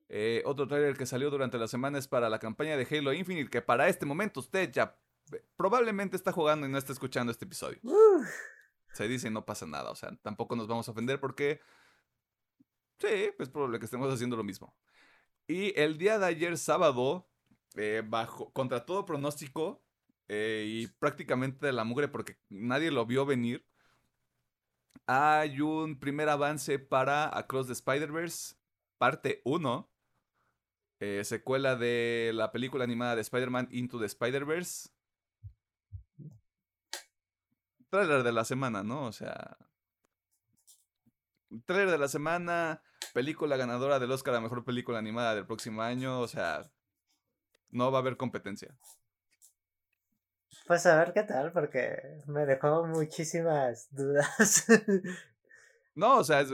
Eh, otro trailer que salió durante la semana es para la campaña de Halo Infinite, que para este momento usted ya eh, probablemente está jugando y no está escuchando este episodio. Se dice y no pasa nada, o sea, tampoco nos vamos a ofender porque sí, es probable que estemos haciendo lo mismo. Y el día de ayer, sábado, eh, bajo, contra todo pronóstico y prácticamente de la mugre porque nadie lo vio venir, hay un primer avance para Across the Spider-Verse, parte 1. Eh, secuela de la película animada de Spider-Man Into the Spider-Verse. Trailer de la semana, ¿no? O sea. Trailer de la semana. Película ganadora del Oscar a mejor película animada del próximo año. O sea. No va a haber competencia. Pues a ver qué tal, porque me dejó muchísimas dudas. No, o sea,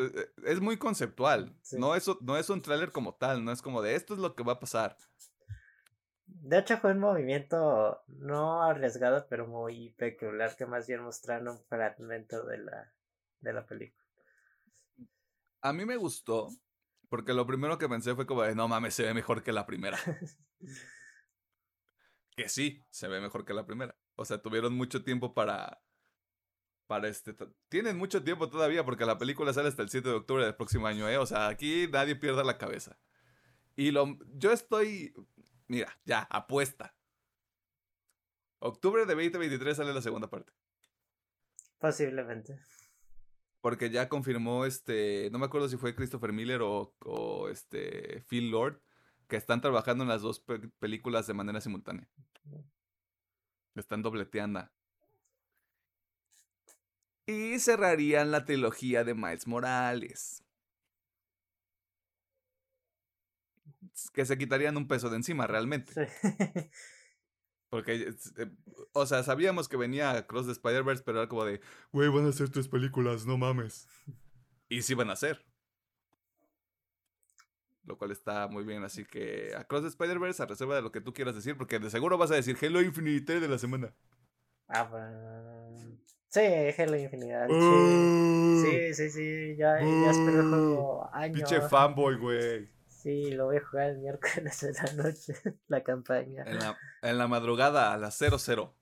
es, muy conceptual. No, es, no es un tráiler como tal, no es como de esto es lo que va a pasar. De hecho fue un movimiento no arriesgado, pero muy peculiar, que más bien mostraron un fragmento de la, de la película. A mí me gustó, porque lo primero que pensé fue como no mames, se ve mejor que la primera. que sí, se ve mejor que la primera. O sea, tuvieron mucho tiempo para para este. Tienen mucho tiempo todavía porque la película sale hasta el 7 de octubre del próximo año, ¿eh? O sea, aquí nadie pierda la cabeza. Y lo, yo estoy. Mira, ya, apuesta. Octubre de 2023 sale la segunda parte. Posiblemente. Porque ya confirmó este. No me acuerdo si fue Christopher Miller o, o este. Phil Lord. Que están trabajando en las dos películas de manera simultánea. Están dobleteando. Y cerrarían la trilogía de Miles Morales. Que se quitarían un peso de encima realmente. Porque, eh, o sea, sabíamos que venía Cross de Spider-Verse, pero era como de, güey, van a hacer tres películas, no mames. Y sí van a hacer. Lo cual está muy bien, así que a Cross de Spider-Verse, a reserva de lo que tú quieras decir, porque de seguro vas a decir Halo Infinite de la semana. Ah, pues... Sí, Halo Infinidad. Sí, sí, sí, ya, ya espero juego años. Pinche fanboy, güey. Sí, lo voy a jugar el miércoles en la noche, la campaña. En la, en la madrugada, a las 00.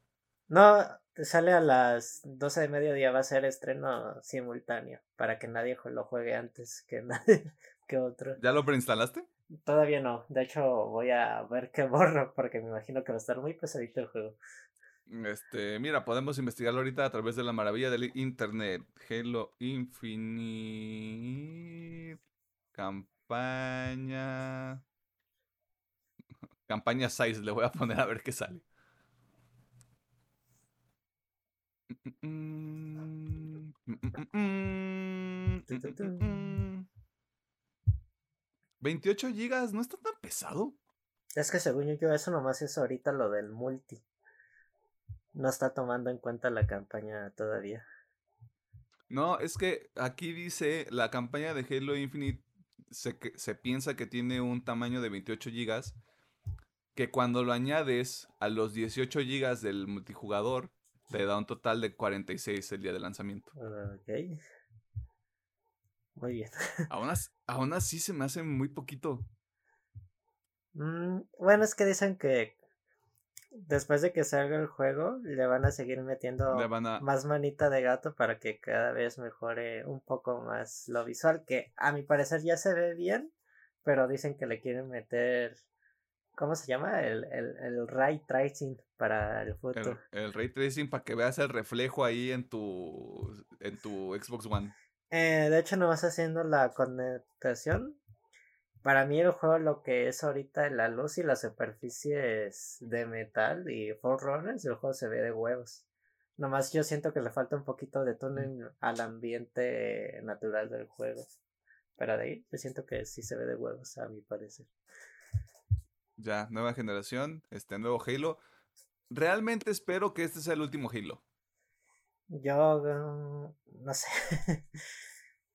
No, te sale a las 12 de mediodía, va a ser estreno simultáneo, para que nadie lo juegue antes que nadie, que otro. ¿Ya lo preinstalaste? Todavía no, de hecho voy a ver qué borro, porque me imagino que va a estar muy pesadito el juego. Este, mira, podemos investigarlo ahorita a través de la maravilla del internet. Halo Infinite. Campaña. Campaña 6, le voy a poner a ver qué sale. 28 gigas, ¿no está tan pesado? Es que según yo, eso nomás es ahorita lo del multi no está tomando en cuenta la campaña todavía. No, es que aquí dice la campaña de Halo Infinite se, se piensa que tiene un tamaño de 28 GB que cuando lo añades a los 18 GB del multijugador te da un total de 46 el día de lanzamiento. Ok. Muy bien. aún, así, se me hace muy poquito. Mm, bueno, es que dicen que después de que salga el juego, le van a seguir metiendo más manita de gato para que cada vez mejore un poco más lo visual, que a mi parecer ya se ve bien, pero dicen que le quieren meter, ¿cómo se llama? El, el, ray tracing para el futuro. El, ray tracing para que veas el reflejo ahí en tu, en tu Xbox One. Eh, de hecho, no vas haciendo la conectación para mí el juego lo que es ahorita la luz y las superficies de metal y Forerunners, el juego se ve de huevos. Nomás yo siento que le falta un poquito de túnel al ambiente natural del juego. Pero de ahí yo siento que sí se ve de huevos, a mi parecer. Ya, nueva generación, este nuevo Halo. Realmente espero que este sea el último Halo. Yo mm, no sé.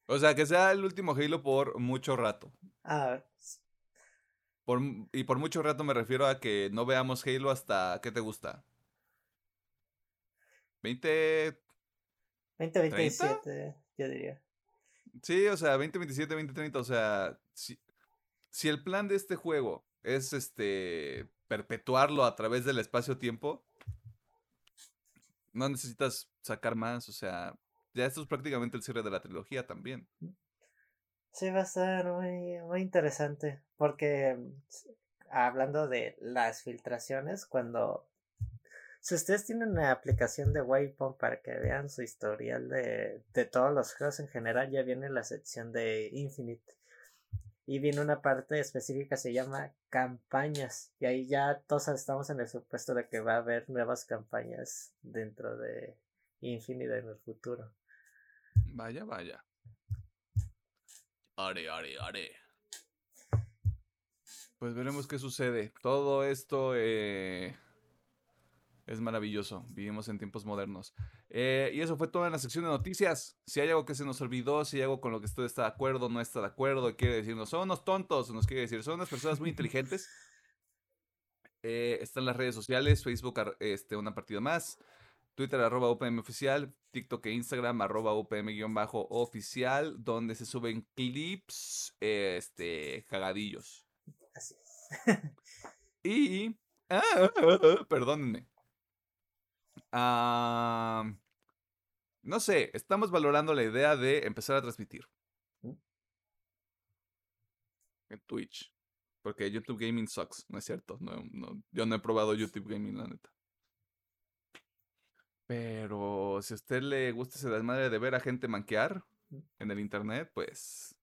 O sea, que sea el último Halo por mucho rato. Ah. Por, y por mucho rato me refiero a que no veamos Halo hasta, ¿qué te gusta? ¿20? 2027, yo diría. Sí, o sea, 2027, 2030, o sea, si, si el plan de este juego es este perpetuarlo a través del espacio-tiempo, no necesitas sacar más, o sea, ya esto es prácticamente el cierre de la trilogía también. Sí, va a estar muy, muy interesante, porque hablando de las filtraciones, cuando si ustedes tienen una aplicación de Waypoint para que vean su historial de, de todos los juegos en general, ya viene la sección de Infinite. Y viene una parte específica, se llama campañas. Y ahí ya todos estamos en el supuesto de que va a haber nuevas campañas dentro de Infinite en el futuro. Vaya, vaya. Are, are, are. Pues veremos qué sucede. Todo esto eh, es maravilloso. Vivimos en tiempos modernos. Eh, y eso fue toda la sección de noticias. Si hay algo que se nos olvidó, si hay algo con lo que usted está de acuerdo, no está de acuerdo, quiere decirnos, son unos tontos, nos quiere decir, son unas personas muy inteligentes. Eh, están las redes sociales, Facebook, este, una partida más. Twitter arroba UPM oficial, TikTok e Instagram arroba UPM-oficial, donde se suben clips, este, cagadillos. Así y, ah, perdónenme. Ah, no sé, estamos valorando la idea de empezar a transmitir. En Twitch. Porque YouTube Gaming sucks, no es cierto. No, no, yo no he probado YouTube Gaming, la neta. Pero si a usted le gusta ese desmadre de ver a gente manquear en el internet, pues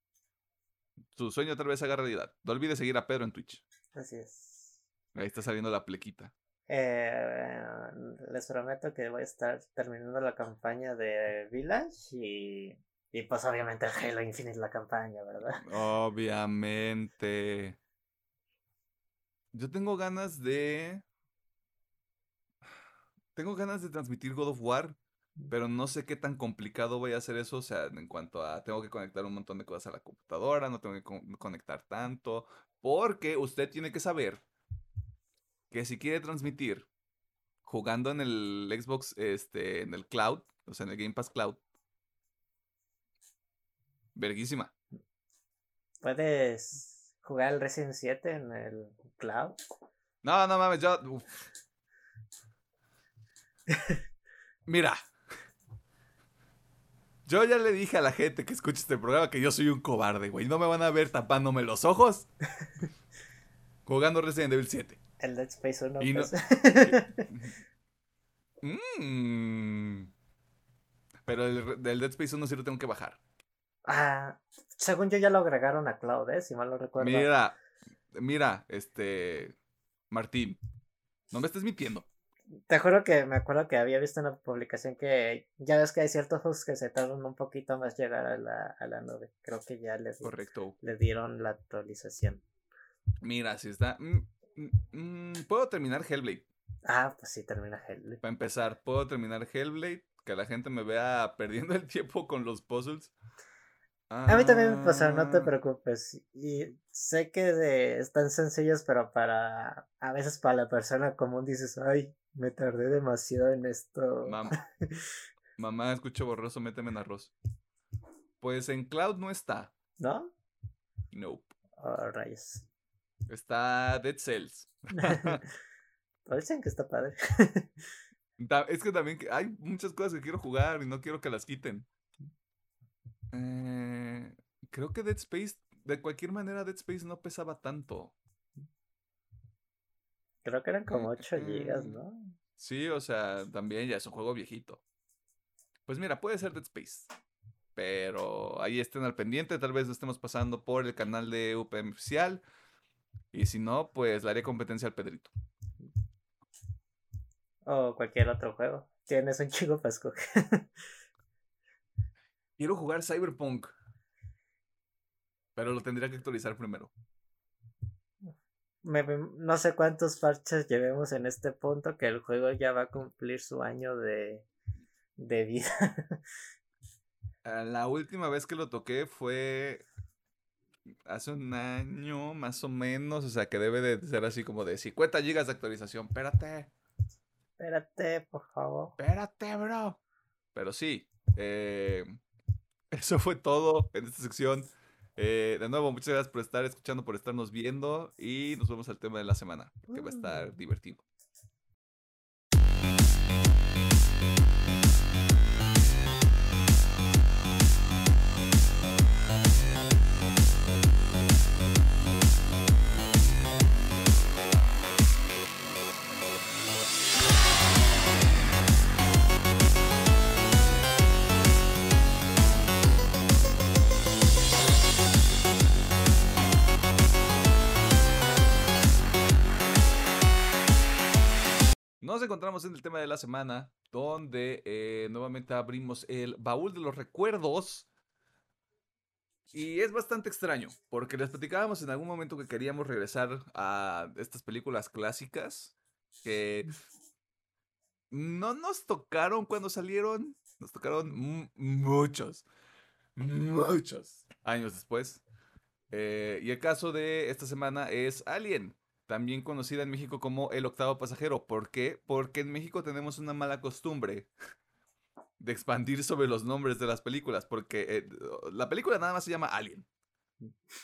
su sueño tal vez haga realidad. No olvide seguir a Pedro en Twitch. Así es. Ahí está saliendo la plequita. Eh, les prometo que voy a estar terminando la campaña de Village y, y pues obviamente Halo Infinite la campaña, ¿verdad? Obviamente. Yo tengo ganas de tengo ganas de transmitir God of War, pero no sé qué tan complicado voy a hacer eso. O sea, en cuanto a tengo que conectar un montón de cosas a la computadora, no tengo que conectar tanto. Porque usted tiene que saber que si quiere transmitir jugando en el Xbox, este, en el cloud, o sea, en el Game Pass Cloud, verguísima. ¿Puedes jugar el Resident 7 en el cloud? No, no mames, yo. Mira. Yo ya le dije a la gente que escucha este programa que yo soy un cobarde, güey. No me van a ver tapándome los ojos jugando Resident Evil 7. El Dead Space 1. Pues. Mm. Pero el, del Dead Space 1 sí lo tengo que bajar. Ah, según yo ya lo agregaron a Cloud, ¿eh? Si mal lo recuerdo. Mira, mira, este. Martín, no me estés mintiendo. Te juro que me acuerdo que había visto una publicación que ya ves que hay ciertos juegos que se tardan un poquito más llegar a la, a la nube. Creo que ya les, Correcto. le dieron la actualización. Mira, si está. Mm, mm, mm, Puedo terminar Hellblade. Ah, pues sí, termina Hellblade. Para empezar, puedo terminar Hellblade. Que la gente me vea perdiendo el tiempo con los puzzles. A mí también me pasó, no te ah. preocupes. Y sé que están sencillos, pero para. A veces para la persona común dices, ay, me tardé demasiado en esto. Mamá, mamá escucho borroso, méteme en arroz. Pues en Cloud no está. ¿No? Nope. Oh, rayos. Está Dead Cells. Dicen que está padre. es que también hay muchas cosas que quiero jugar y no quiero que las quiten. Eh, creo que Dead Space, de cualquier manera, Dead Space no pesaba tanto. Creo que eran como 8 gigas, ¿no? Sí, o sea, también ya es un juego viejito. Pues mira, puede ser Dead Space. Pero ahí estén al pendiente, tal vez lo estemos pasando por el canal de UPM oficial. Y si no, pues le haré competencia al Pedrito. O cualquier otro juego. Tienes un chico para escoger. Quiero jugar Cyberpunk. Pero lo tendría que actualizar primero no sé cuántos parches llevemos en este punto que el juego ya va a cumplir su año de, de vida. Ah, la última vez que lo toqué fue hace un año más o menos, o sea que debe de ser así como de 50 gigas de actualización. Espérate. Espérate, por favor. Espérate, bro. Pero sí, eh, eso fue todo en esta sección Eh, de nuevo, muchas gracias por estar escuchando, por estarnos viendo y nos vemos al tema de la semana, que va a estar Mm. divertido. Encontramos en el tema de la semana, donde eh, nuevamente abrimos el baúl de los recuerdos. Y es bastante extraño, porque les platicábamos en algún momento que queríamos regresar a estas películas clásicas que no nos tocaron cuando salieron, nos tocaron mu- muchos, muchos años después. Eh, y el caso de esta semana es Alien, también conocida en México como El Octavo Pasajero. ¿Por qué? Porque en México tenemos una mala costumbre de expandir sobre los nombres de las películas, porque eh, la película nada más se llama Alien.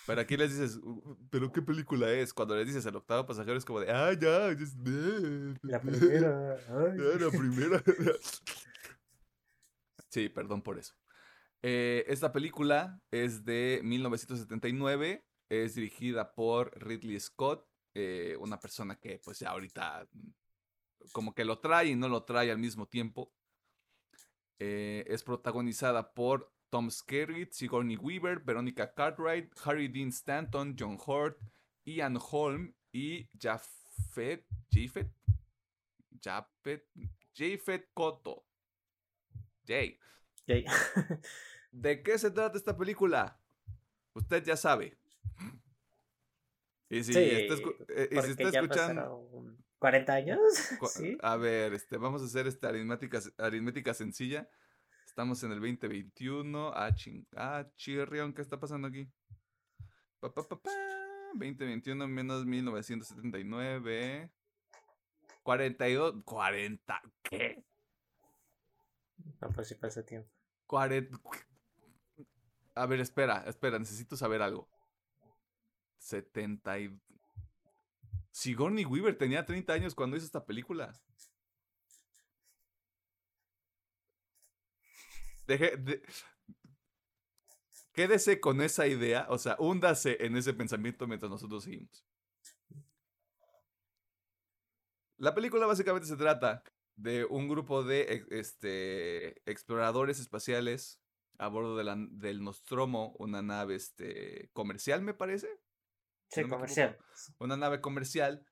Pero aquí les dices, "Uh, ¿pero qué película es? Cuando les dices El Octavo Pasajero es como de, ah, ya, La primera. ay. La primera. sí, perdón por eso. Eh, esta película es de 1979, es dirigida por Ridley Scott, eh, una persona que pues ya ahorita mm, como que lo trae y no lo trae al mismo tiempo. Eh, es protagonizada por Tom Skerritt, Sigourney Weaver, Veronica Cartwright, Harry Dean Stanton, John Hurt, Ian Holm y Jafet, Jafet, Jafet, Jafet Koto. Jay. Yay. ¿De qué se trata esta película? Usted ya sabe. Y si Sí, está, escu- eh, y si está escuchando... pasaron 40 años. Sí. A ver, este, vamos a hacer esta aritmética, aritmética sencilla. Estamos en el 2021. Ah, ching, ah, chirrión, ¿qué está pasando aquí? Pa, pa, pa, pa, 2021 menos 1979. 42. 40. ¿Qué? No, pues sí pasa tiempo. 40. A ver, espera, espera, necesito saber algo. 70 y... Sigourney Weaver tenía 30 años cuando hizo esta película. Deje, de- Quédese con esa idea, o sea, húndase en ese pensamiento mientras nosotros seguimos. La película básicamente se trata de un grupo de este, exploradores espaciales a bordo del Nostromo, una nave este, comercial, me parece Sí, no comercial. una nave comercial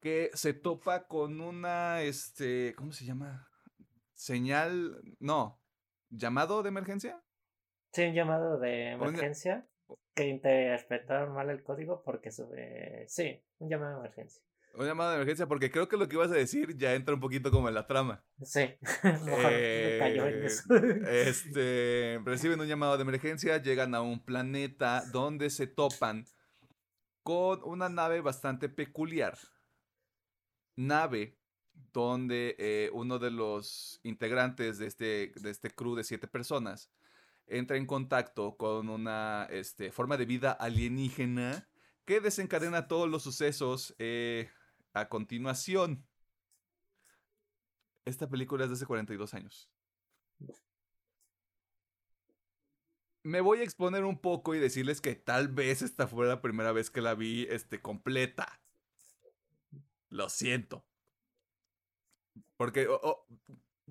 que se topa con una, este, ¿cómo se llama? Señal, no, llamado de emergencia. Sí, un llamado de Una- emergencia que interpretaron mal el código porque sobre... Sí, un llamado de emergencia. Un llamado de emergencia porque creo que lo que ibas a decir ya entra un poquito como en la trama. Sí, a lo mejor me cayó en Eh, eso. Este, reciben un llamado de emergencia, llegan a un planeta donde se topan con una nave bastante peculiar. Nave donde eh, uno de los integrantes de este, de este crew de siete personas entra en contacto con una este, forma de vida alienígena que desencadena todos los sucesos eh, a continuación. Esta película es de hace 42 años. Me voy a exponer un poco y decirles que tal vez esta fue la primera vez que la vi este, completa. Lo siento. Porque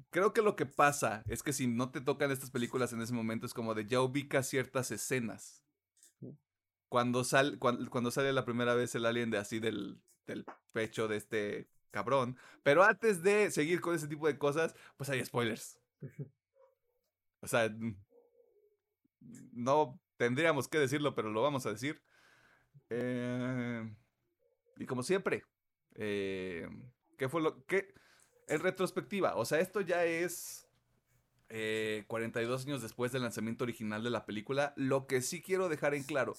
creo que lo que pasa es que si no te tocan estas películas en ese momento es como de ya ubicas ciertas escenas. Cuando, sal, cuan- cuando, sale la primera vez el alien de así del, del pecho de este cabrón. Pero antes de seguir con ese tipo de cosas, pues hay spoilers. O sea, n- no tendríamos que decirlo, pero lo vamos a decir. Eh, y como siempre, eh, ¿qué fue lo que... En retrospectiva, o sea, esto ya es eh, 42 años después del lanzamiento original de la película. Lo que sí quiero dejar en claro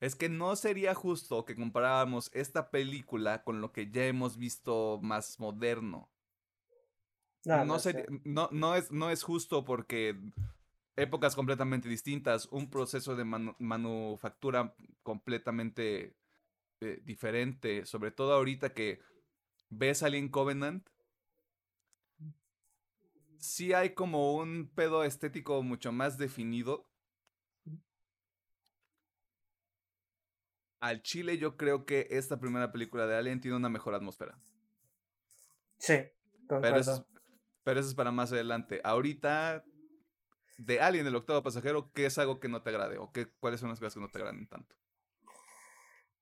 es que no sería justo que comparáramos esta película con lo que ya hemos visto más moderno. No, No, no sería- sé. no, no es, no es justo porque épocas completamente distintas, un proceso de manufactura completamente eh, diferente, sobre todo ahorita que ves Alien Covenant, sí hay como un pedo estético mucho más definido. Al chile yo creo que esta primera película de Alien tiene una mejor atmósfera. Sí, pero eso, pero eso es para más adelante. Ahorita de Alien, el octavo pasajero, ¿qué es algo que no te agrade? ¿O qué, cuáles son las cosas que no te agraden tanto?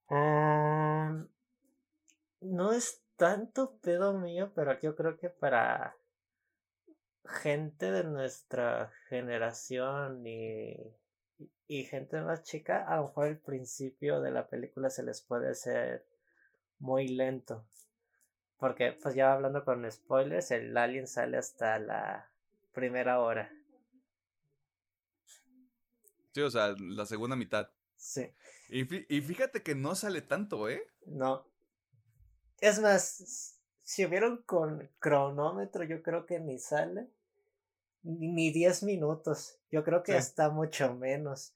Um, no es tanto pedo mío, pero yo creo que para gente de nuestra generación y, y gente más chica, a lo mejor el principio de la película se les puede hacer muy lento. Porque, pues ya hablando con spoilers, el alien sale hasta la primera hora. Sí, o sea, la segunda mitad. Sí. Y, fíjate que no sale tanto, ¿eh? No. Es más, si hubieron con cronómetro, yo creo que ni sale. Ni 10 minutos. Yo creo que está mucho menos.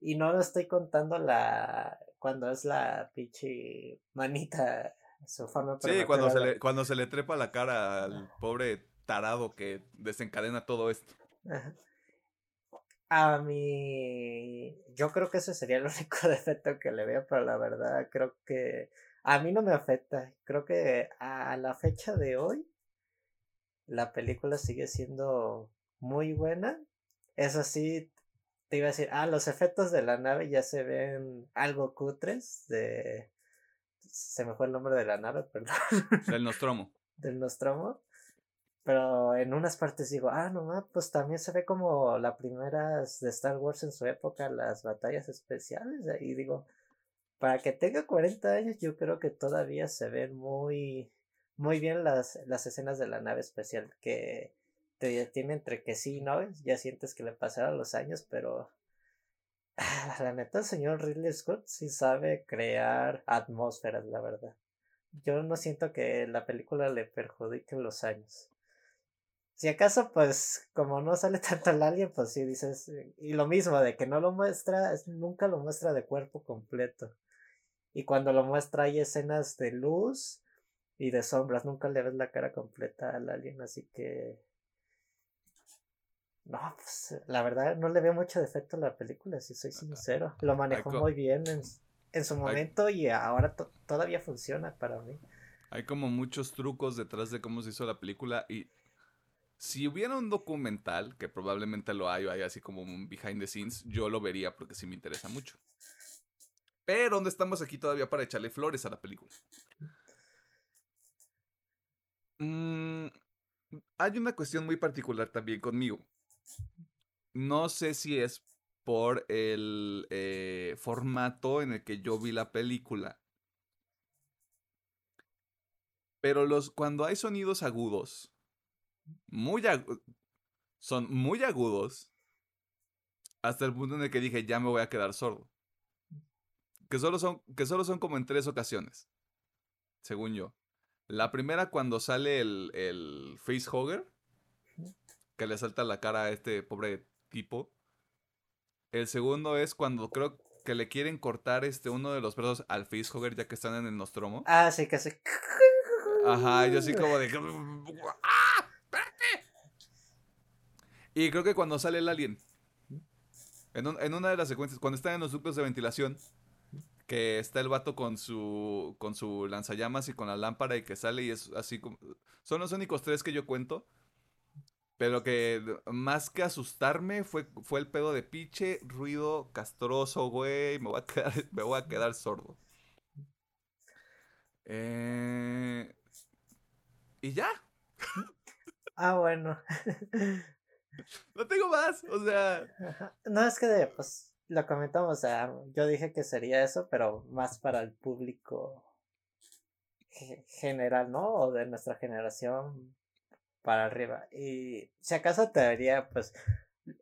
Y no lo estoy contando la. cuando es la pinche manita. Su forma Sí, cuando se, le, cuando se le trepa la cara al pobre tarado que desencadena todo esto. Ajá. A mí, yo creo que ese sería el único defecto que le veo, pero la verdad creo que a mí no me afecta. Creo que a la fecha de hoy la película sigue siendo muy buena. Eso sí, te iba a decir, ah, los efectos de la nave ya se ven algo cutres de... Se me fue el nombre de la nave, perdón. Del Nostromo. Del Nostromo. Pero en unas partes digo, ah, no, pues también se ve como la primera de Star Wars en su época, las batallas especiales. Y digo, para que tenga 40 años, yo creo que todavía se ven muy, muy bien las, las escenas de la nave especial. Que te tiene entre que sí y no, ya sientes que le pasaron los años, pero la neta, el señor Ridley Scott sí sabe crear atmósferas, la verdad. Yo no siento que la película le perjudique los años. Si acaso, pues, como no sale tanto el alien, pues sí dices. Y lo mismo, de que no lo muestra, nunca lo muestra de cuerpo completo. Y cuando lo muestra hay escenas de luz y de sombras, nunca le ves la cara completa al alien, así que. No, pues la verdad no le veo mucho defecto a la película, si soy sincero. Lo manejó muy bien en, en su momento y ahora todavía funciona para mí. Hay como muchos trucos detrás de cómo se hizo la película y si hubiera un documental, que probablemente lo hay, o hay así como un behind the scenes, yo lo vería porque sí me interesa mucho. Pero ¿dónde estamos aquí todavía para echarle flores a la película? Mm, hay una cuestión muy particular también conmigo. No sé si es por el eh, formato en el que yo vi la película. Pero los, cuando hay sonidos agudos, muy son muy agudos hasta el punto en el que dije, ya me voy a quedar sordo. Que solo son, que solo son como en tres ocasiones, según yo. La primera cuando sale el, el facehugger, que le salta la cara a este pobre tipo. El segundo es cuando creo que le quieren cortar este uno de los brazos al facehugger ya que están en el Nostromo. Ah, sí, que hace... Ajá, yo así como de... Y creo que cuando sale el alien, en, una de las secuencias, cuando están en los núcleos de ventilación, que está el vato con su, con su lanzallamas y con la lámpara y que sale y es así como... Son los únicos tres que yo cuento. Pero que más que asustarme fue, fue el pedo de piche, ruido castroso, güey. Me voy a quedar, me voy a quedar sordo. Eh, y ya. Ah, bueno. No tengo más, o sea. No es que, pues, lo comentamos, o sea, yo dije que sería eso, pero más para el público general, ¿no? O de nuestra generación para arriba. Y si acaso te vería, pues,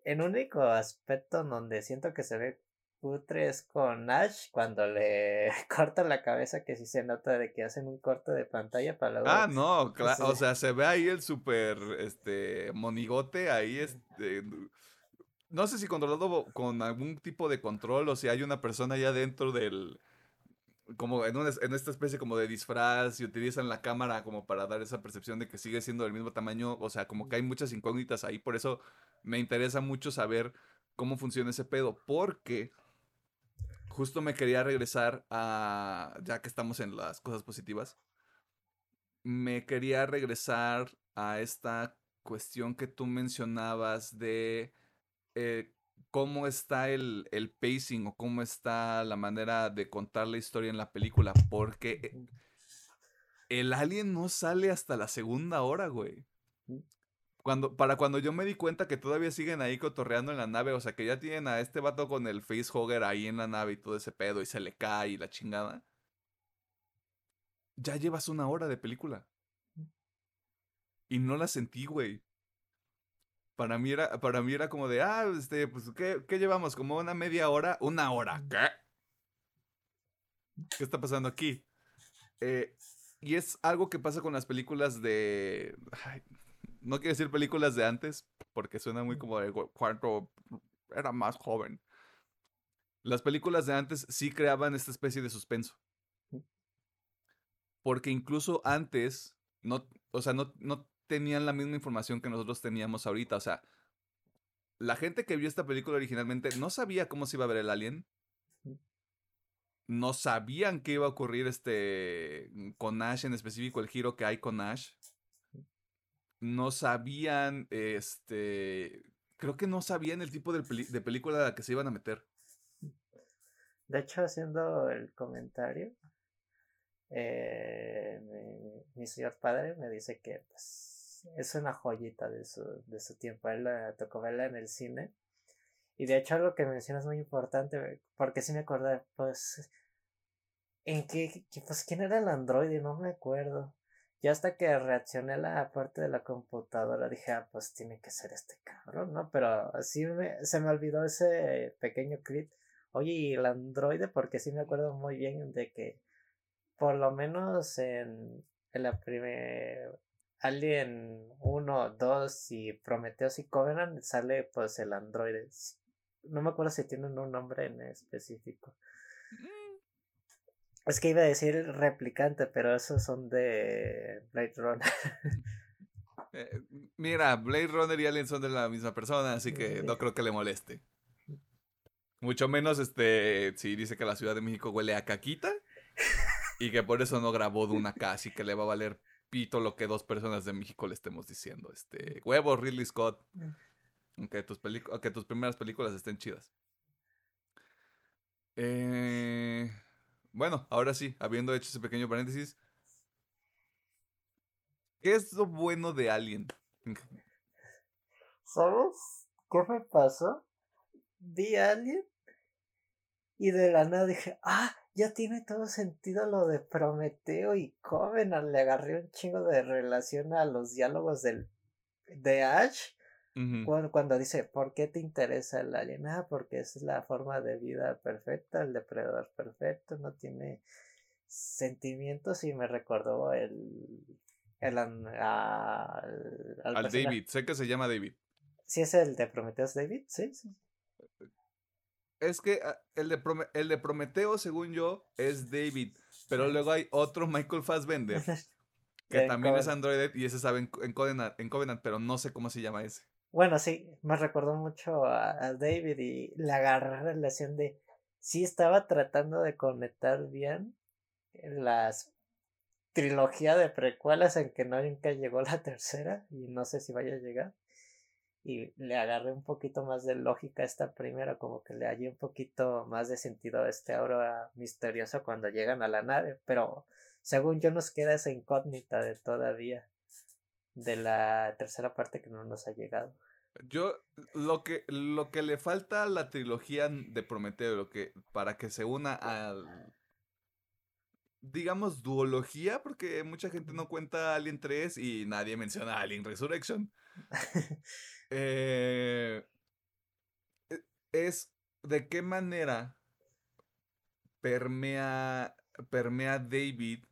en único aspecto donde siento que se ve putres con Ash cuando le cortan la cabeza que sí se nota de que hacen un corte de pantalla para luego... Ah, no, claro, o sea, se ve ahí el super, este, monigote ahí, este... no sé si controlado con algún tipo de control o si hay una persona ya dentro del, como en, una, en esta especie como de disfraz y utilizan la cámara como para dar esa percepción de que sigue siendo del mismo tamaño, o sea, como que hay muchas incógnitas ahí, por eso me interesa mucho saber cómo funciona ese pedo, porque justo me quería regresar a, ya que estamos en las cosas positivas, me quería regresar a esta cuestión que tú mencionabas de eh, cómo está el, el, pacing o cómo está la manera de contar la historia en la película, porque el alien no sale hasta la segunda hora, güey. Cuando, para cuando yo me di cuenta que todavía siguen ahí cotorreando en la nave, o sea, que ya tienen a este vato con el facehugger ahí en la nave y todo ese pedo y se le cae y la chingada. Ya llevas una hora de película. Y no la sentí, güey. Para mí era, para mí era como de, ah, este, pues, ¿qué, ¿qué llevamos? Como una media hora, una hora. ¿Qué? ¿Qué está pasando aquí? Eh, y es algo que pasa con las películas de... no quiero decir películas de antes, porque suena muy como de cuarto era más joven. Las películas de antes sí creaban esta especie de suspenso. Porque incluso antes, no, o sea, no, no tenían la misma información que nosotros teníamos ahorita. O sea, la gente que vio esta película originalmente no sabía cómo se iba a ver el alien. No sabían qué iba a ocurrir este con Ash en específico, el giro que hay con Ash. No sabían, este, creo que no sabían el tipo de, película a la que se iban a meter. De hecho, haciendo el comentario, eh, mi, señor padre me dice que pues, es una joyita de su, de su tiempo. él le tocó verla en el cine. Y de hecho algo que mencionas muy importante, porque sí me acordé, pues, en qué, pues, quién era el androide, no me acuerdo. Y hasta que reaccioné la parte de la computadora dije, ah, pues tiene que ser este cabrón, ¿no? Pero así me, se me olvidó ese pequeño clip. Oye, y el androide, porque sí me acuerdo muy bien de que, por lo menos en, en la primera Alien 1, 2 y Prometheus y Covenant sale pues el androide. No me acuerdo si tienen un nombre en específico. Es que iba a decir replicante, pero esos son de Blade Runner. Eh, mira, Blade Runner y Alien son de la misma persona, así que no creo que le moleste. Mucho menos este si dice que la Ciudad de México huele a caquita y que por eso no grabó Duna casi que le va a valer pito lo que dos personas de México le estemos diciendo. Este, huevo, Ridley Scott. Mm. Aunque tus, aunque tus primeras películas estén chidas. Eh, bueno, ahora sí, habiendo hecho ese pequeño paréntesis. ¿Qué es lo bueno de Alien? ¿Sabes qué me pasó? Vi Alien y de la nada dije, ah, ya tiene todo sentido lo de Prometeo y Covenant. Le agarré un chingo de relación a los diálogos del, de Ash. Cuando, cuando, dice, ¿por qué te interesa el alien? Ah, porque es la forma de vida perfecta, el depredador perfecto, no tiene sentimientos y me recordó el... el, al, al David, sé que se llama David. Sí, es el de Prometheus David, sí, sí. Es que ah, el de, el de Prometeo, según yo, es David. Pero luego hay otro Michael Fassbender. que también es Android y ese sabe en, en, Covenant, pero no sé cómo se llama ese. Bueno, sí, me recordó mucho a, David y la agarré relación de. Sí, estaba tratando de conectar bien las trilogía de precuelas en que nunca llegó la tercera y no sé si vaya a llegar y le agarré un poquito más de lógica a esta primera, como que le hallé un poquito más de sentido a este aura misterioso cuando llegan a la nave, pero según yo nos queda esa incógnita de todavía de la tercera parte que no nos ha llegado. Yo lo que lo que le falta a la trilogía de Prometeo, lo que para que se una al digamos duología, porque mucha gente no cuenta Alien 3 y nadie menciona Alien Resurrection. Eh, es de qué manera permea, permea David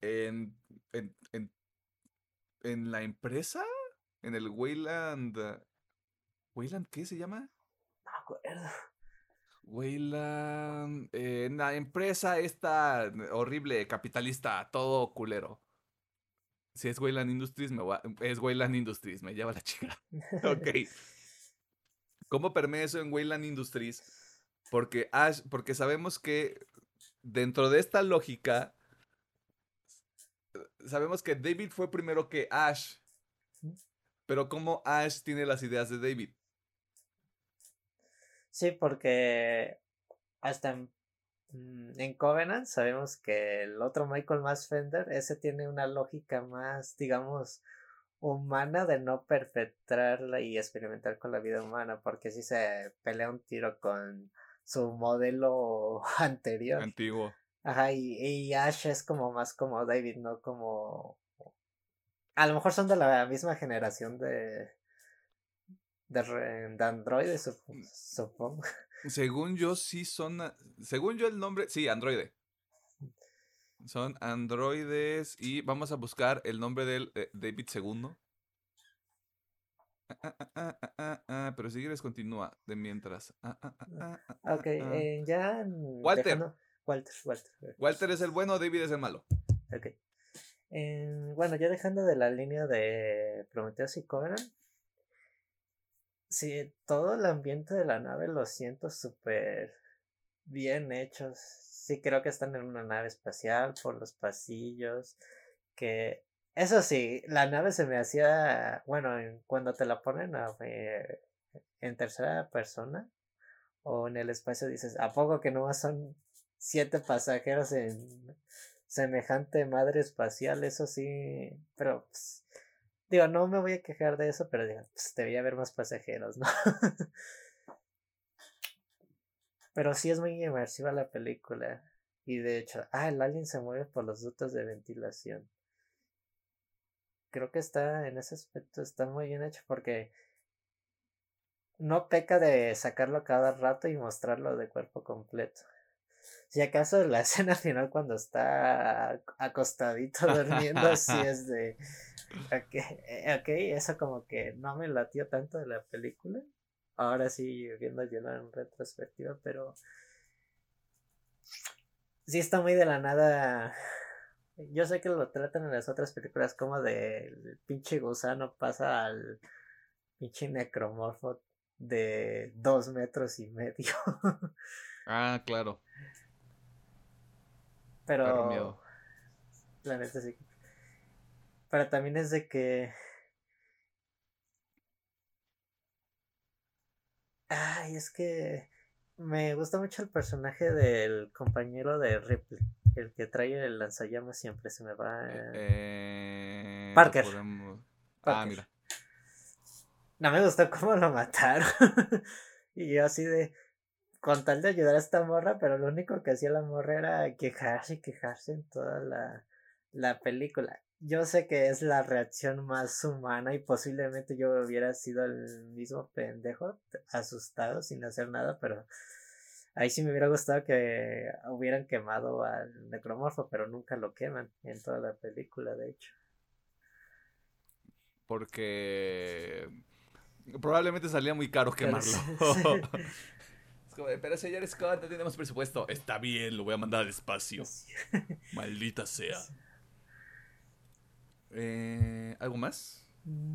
en, en, en, la empresa, en el Wayland, ¿Wayland qué se llama? No me acuerdo. Wayland. Eh, la empresa esta horrible, capitalista, todo culero. Si es Wayland Industries, me va, es Wayland Industries, me lleva la chica. ok. ¿Cómo permea eso en Wayland Industries? Porque Ash, porque sabemos que dentro de esta lógica, sabemos que David fue primero que Ash. Pero ¿cómo Ash tiene las ideas de David? Sí, porque hasta en, mm, en Covenant sabemos que el otro Michael Fassbender, ese tiene una lógica más, digamos, humana de no perpetrarla y experimentar con la vida humana, porque si se pelea un tiro con su modelo anterior. Antiguo. Ajá, y, y Ash es como más como David, no como... A lo mejor son de la misma generación de, de, de androides, mm. supongo. Según yo, sí son. Según yo, el nombre. Sí, androide. Son androides. Y vamos a buscar el nombre del eh, David II. Ah, ah, ah, pero si quieres, continúa de mientras. ok, eh, ya. Walter. Walter, Walter. Walter es el bueno, David es el malo. Ok. bueno, ya dejando de la línea de Prometheus y Covenant, Sí, todo el ambiente de la nave lo siento súper bien hechos. Sí, creo que están en una nave espacial por los pasillos. Que eso sí, la nave se me hacía, bueno, cuando te la ponen a, en tercera persona o en el espacio dices, ¿a poco que no son siete pasajeros en semejante madre espacial? Eso sí, pero pues, Digo, no me voy a quejar de eso, pero digo, pues debía haber más pasajeros, ¿no? pero sí es muy inmersiva la película. Y de hecho, ah, el alien se mueve por los ductos de ventilación. Creo que está, en ese aspecto, está muy bien hecho porque no peca de sacarlo cada rato y mostrarlo de cuerpo completo. Si acaso la escena final cuando está acostadito durmiendo, sí es de... Ok, eh, ok, eso como que no me latió tanto de la película. Ahora sí, viendo yo en retrospectiva, pero... Sí está muy de la nada... Yo sé que lo tratan en las otras películas como de el pinche gusano pasa al pinche necromorfo de dos metros y medio. ah, claro. Pero. La neta sí. Pero también es de que. Ay, es que. Me gusta mucho el personaje del compañero de Ripley. El que trae el lanzallamas siempre se me va. Eh, eh, Parker. Ah, mira. No me gustó cómo lo mataron. y yo así de con tal de ayudar a esta morra, pero lo único que hacía la morra era quejarse y quejarse en toda la, la película. Yo sé que es la reacción más humana y posiblemente yo hubiera sido el mismo pendejo, asustado sin hacer nada, pero ahí sí me hubiera gustado que hubieran quemado al necromorfo, pero nunca lo queman en toda la película, de hecho. Porque probablemente salía muy caro quemarlo. Pero señor Scott, no tenemos presupuesto. Está bien, lo voy a mandar al espacio. Maldita sea. Eh, ¿Algo más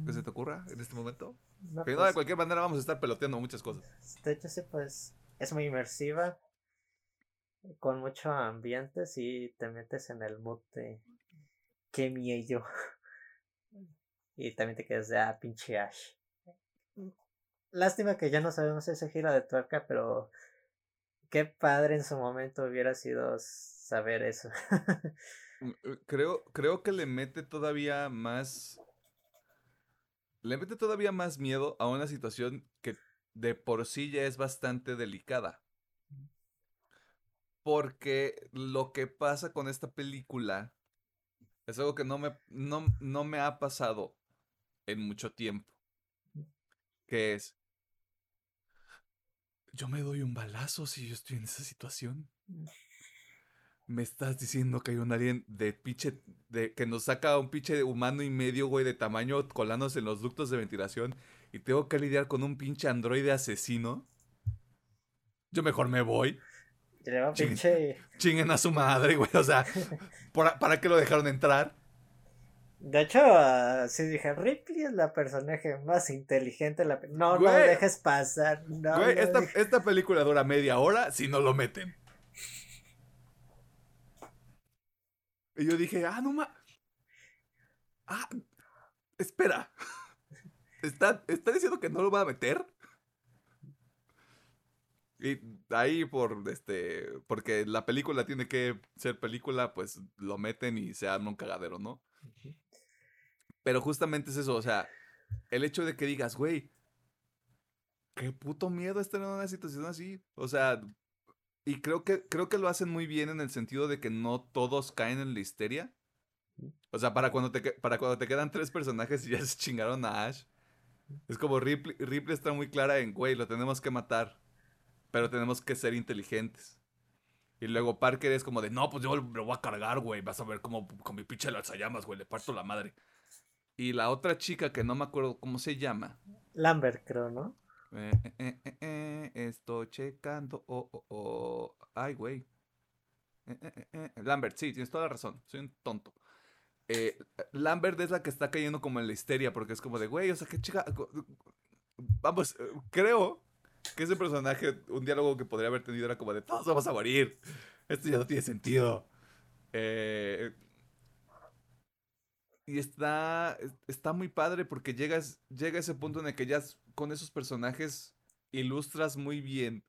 que se te ocurra en este momento? No, de pues cualquier manera vamos a estar peloteando muchas cosas. De hecho, sí, pues es muy inmersiva. Con mucho ambiente, si te metes en el mood de qué miedo. Y también te quedas de ah, pinche Ash. Lástima que ya no sabemos ese giro de tuerca, pero qué padre en su momento hubiera sido saber eso. Mm, eh, creo, creo que le mete todavía más. Le mete todavía más miedo a una situación que de por sí ya es bastante delicada. Porque lo que pasa con esta película es algo que no me, no, no me ha pasado en mucho tiempo. Que es, yo me doy un balazo si yo estoy en esa situación. Me estás diciendo que hay un alien de pinche. De, que nos saca un pinche humano y medio, güey, de tamaño colándose en los ductos de ventilación. Y tengo que lidiar con un pinche androide asesino. Yo mejor me voy. pinche. Chinguen a su madre, güey. O sea, ¿para, qué lo dejaron entrar? De hecho, uh, sí dije, Ripley es la personaje más inteligente. La... No, no dejes pasar. güey, esta, esta película dura media hora si no lo meten. Y yo dije, ah, no ma. Ah, espera. ¿Está, ¿Está diciendo que no lo va a meter? Y ahí por este. Porque la película tiene que ser película, pues lo meten y se arma un cagadero, ¿no? Pero justamente es eso, o sea, el hecho de que digas, güey, qué puto miedo estar en una situación así. O sea, y creo que, creo que lo hacen muy bien en el sentido de que no todos caen en la histeria. O sea, para cuando te, para cuando te quedan tres personajes y ya se chingaron a Ash. Es como Ripley, Ripley está muy clara en, güey, lo tenemos que matar. Pero tenemos que ser inteligentes. Y luego Parker es como de, no, pues yo lo voy a cargar, güey. Vas a ver cómo con mi pinche lanzallamas, güey, le parto la madre. Y la otra chica que no me acuerdo cómo se llama. Lambert, creo, ¿no? Eh, eh, eh, estoy checando. Oh, oh, oh. Ay, güey. Lambert, sí, tienes toda la razón. Soy un tonto. Lambert es la que está cayendo como en la histeria porque es como de, güey, o sea, qué chica. Vamos, creo que ese personaje, un diálogo que podría haber tenido era como de, todos vamos a morir. Esto ya no tiene sentido. Eh, y está, está muy padre porque llegas, llega ese punto en el que ya con esos personajes ilustras muy bien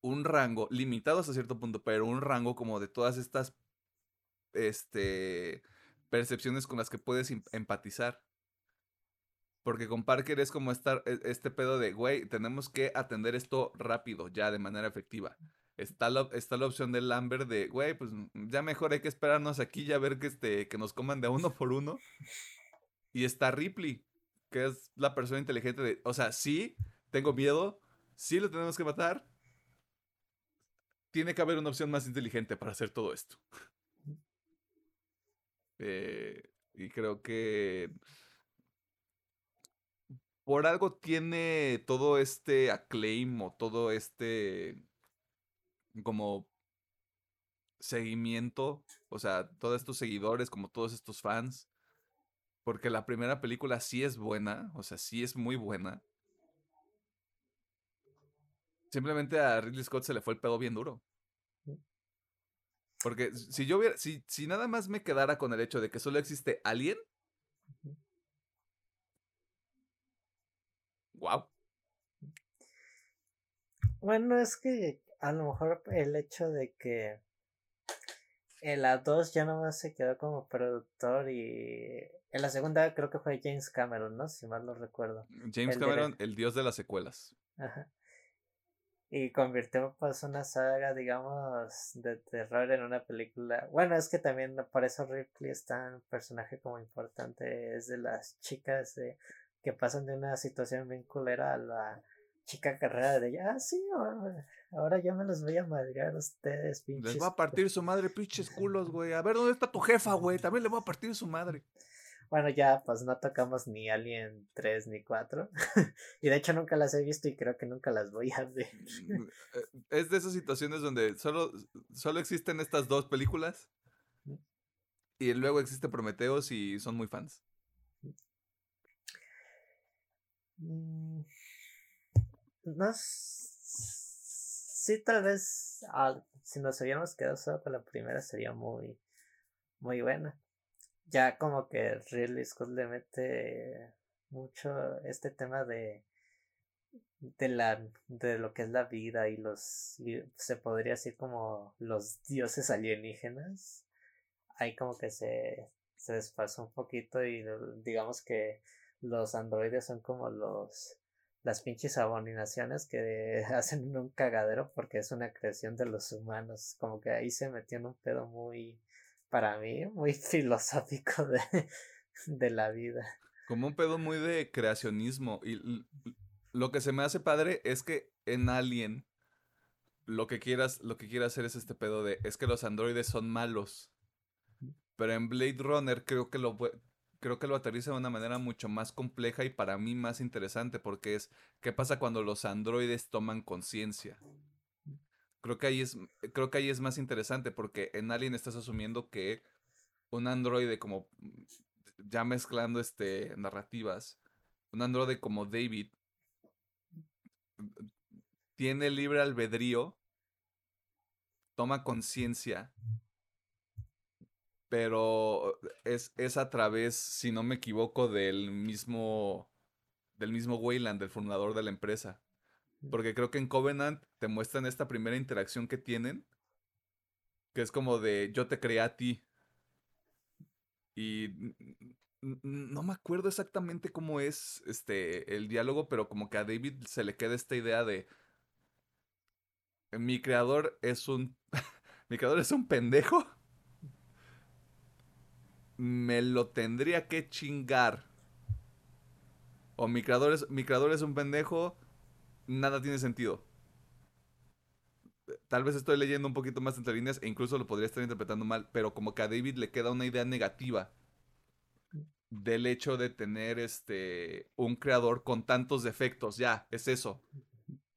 un rango, limitado hasta cierto punto, pero un rango como de todas estas este, percepciones con las que puedes em, empatizar. Porque con Parker es como estar e, este pedo de, güey, tenemos que atender esto rápido, ya de manera efectiva. Está la, está la opción del Lambert de, güey, pues mm, ya mejor hay que esperarnos aquí ya ver que, este, que nos coman de uno por uno. Y está Ripley, que es la persona inteligente de, o sea, sí, tengo miedo, sí lo tenemos que matar. Tiene que haber una opción más inteligente para hacer todo esto. Eh, y creo que por algo tiene todo este acclaim o todo este como seguimiento, o sea, todos estos seguidores, como todos estos fans, porque la primera película sí es buena, o sea, sí es muy buena. Simplemente a Ridley Scott se le fue el pedo bien duro. Porque si yo hubiera, si, si nada más me quedara con el hecho de que solo existe Alien, wow. Bueno, es que a lo mejor el hecho de que en la 2 ya nomás se quedó como productor y en la segunda creo que fue James Cameron, ¿no? Si mal lo recuerdo. James Cameron, el dios de las secuelas. Ajá. Y convirtió pues una saga, digamos, de terror en una película. Bueno, es que también por eso Ripley es tan personaje como importante. Es de las chicas que pasan de una situación bien culera a la chica carrera de ella. Ah, sí, ahora, ya me los voy a madrear a ustedes, pinches. Les va a partir su madre, pinches culos, güey. A ver, ¿dónde está tu jefa, güey? También le voy a partir su madre. Bueno, ya, pues no tocamos ni Alien 3 ni 4. y de hecho nunca las he visto y creo que nunca las voy a ver. Mm, eh, es de esas situaciones donde solo, solo existen estas dos películas. Y luego existe Prometeos y son muy fans. Mm, no sí tal vez si nos hubiéramos quedado solo con la primera sería muy muy buena. Ya como que Ridley Scott le mete mucho este tema de de la de lo que es la vida y los se podría decir como los dioses alienígenas. Ahí como que se se desfasa un poquito y digamos que los androides son como los las pinches abominaciones que hacen un cagadero porque es una creación de los humanos. Como que ahí se metió en un pedo muy, para mí, muy filosófico de, de la vida. Como un pedo muy de creacionismo. Y lo que se me hace padre es que en Alien lo que quieras, lo que quiera hacer es este pedo de, es que los androides son malos. Pero en Blade Runner creo que lo creo que lo aterriza de una manera mucho más compleja y para mí más interesante porque es qué pasa cuando los androides toman conciencia. Creo que ahí es creo que ahí es más interesante porque en Alien estás asumiendo que un androide como ya mezclando este narrativas, un androide como David tiene libre albedrío, toma conciencia, pero es, es, a través, si no me equivoco, del mismo, del mismo Wayland, del fundador de la empresa. Porque creo que en Covenant te muestran esta primera interacción que tienen, que es como de yo te creé a ti. Y no me acuerdo exactamente cómo es este el diálogo, pero como que a David se le queda esta idea de mi creador es un. mi creador es un pendejo. Me lo tendría que chingar. O mi creador es, mi creador es un pendejo. Nada tiene sentido. Tal vez estoy leyendo un poquito más entre líneas e incluso lo podría estar interpretando mal, pero como que a David le queda una idea negativa del hecho de tener este un creador con tantos defectos. Ya, es eso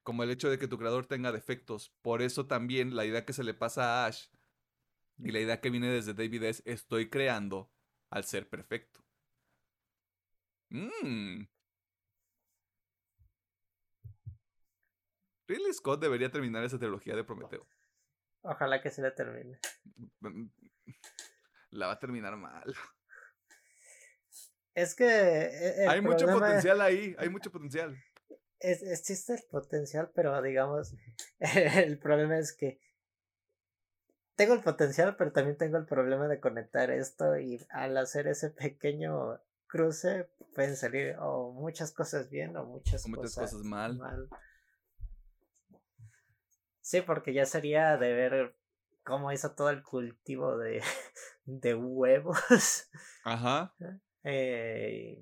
como el hecho de que tu creador tenga defectos. Por eso también la idea que se le pasa a Ash y la idea que viene desde David es estoy creando al ser perfecto. Mmm. Ridley Scott debería terminar esa trilogía de Prometeo. Ojalá que se la termine. Mm, la va a terminar mal. Es que. E, hay mucho potencial ahí, hay mucho potencial es, existe el potencial, pero digamos, el problema es que tengo el potencial, pero también tengo el problema de conectar esto y al hacer ese pequeño cruce pueden salir o muchas cosas bien o muchas, cosas, mal. mal. Sí, porque ya sería de ver cómo hizo todo el cultivo de, de huevos. Ajá. Eh,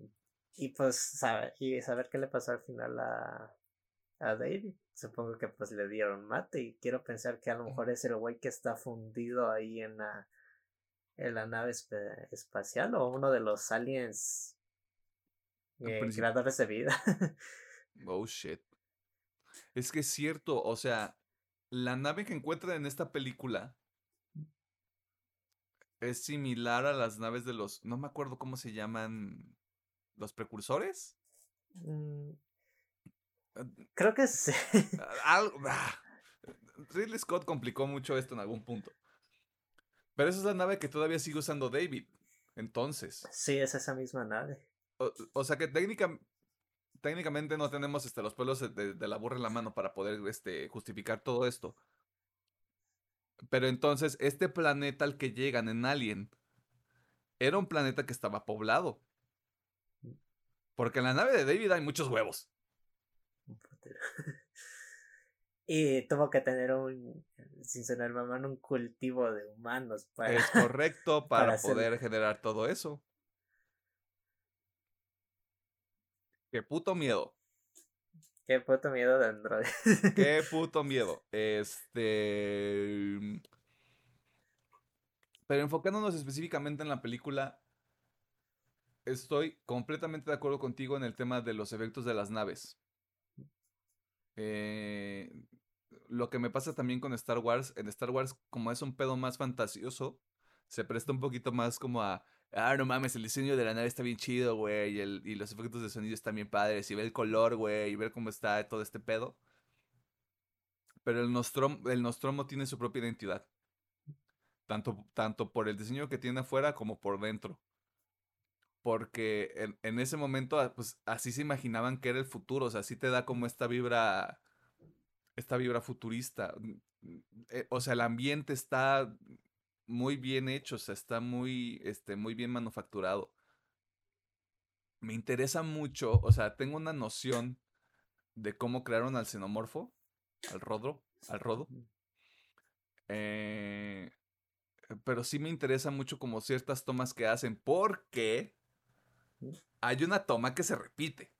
y pues saber, y saber qué le pasó al final a, a David. Supongo que pues le dieron mate y quiero pensar que a lo mejor es el güey que está fundido ahí en la, en la nave espacial o uno de los aliens eh, creadores de vida. oh shit. Es que es cierto, o sea, la nave que encuentran en esta película es similar a las naves de los, no me acuerdo cómo se llaman los precursores. Mm, creo que sí. Algo, ah, Ridley Scott complicó mucho esto en algún punto. Pero esa es la nave que todavía sigue usando David. Entonces. Sí, es esa misma nave. O, sea que técnica, técnicamente no tenemos este, los pelos de, de, la burra en la mano para poder este, justificar todo esto. Pero entonces, este planeta al que llegan en Alien era un planeta que estaba poblado. Porque en la nave de David hay muchos huevos. y tuvo que tener un, sin sonar mamá, un cultivo de humanos para... Es correcto para, poder generar todo eso. Qué puto miedo. Qué puto miedo de Android. Qué puto miedo. Este... Pero enfocándonos específicamente en la película, estoy completamente de acuerdo contigo en el tema de los efectos de las naves. Eh, lo que me pasa también con Star Wars, en Star Wars, como es un pedo más fantasioso, se presta un poquito más como a. Ah, no mames, el diseño de la nave está bien chido, güey. Y, los efectos de sonido están bien padres. Y ver el color, güey. Y ver cómo está todo este pedo. Pero el Nostromo, el tiene su propia identidad. Tanto, tanto por el diseño que tiene afuera como por dentro porque en, ese momento, ah, pues así se imaginaban que era el futuro, o sea, así te da como esta vibra, esta vibra futurista. Mm, mm, eh, o sea, el ambiente está muy bien hecho, o sea, está muy, este, muy bien manufacturado. Me interesa mucho, o sea, tengo una noción de cómo crearon al xenomorfo, al rodro, al rodo. Eh, pero sí me interesa mucho como ciertas tomas que hacen, porque hay una toma que se repite.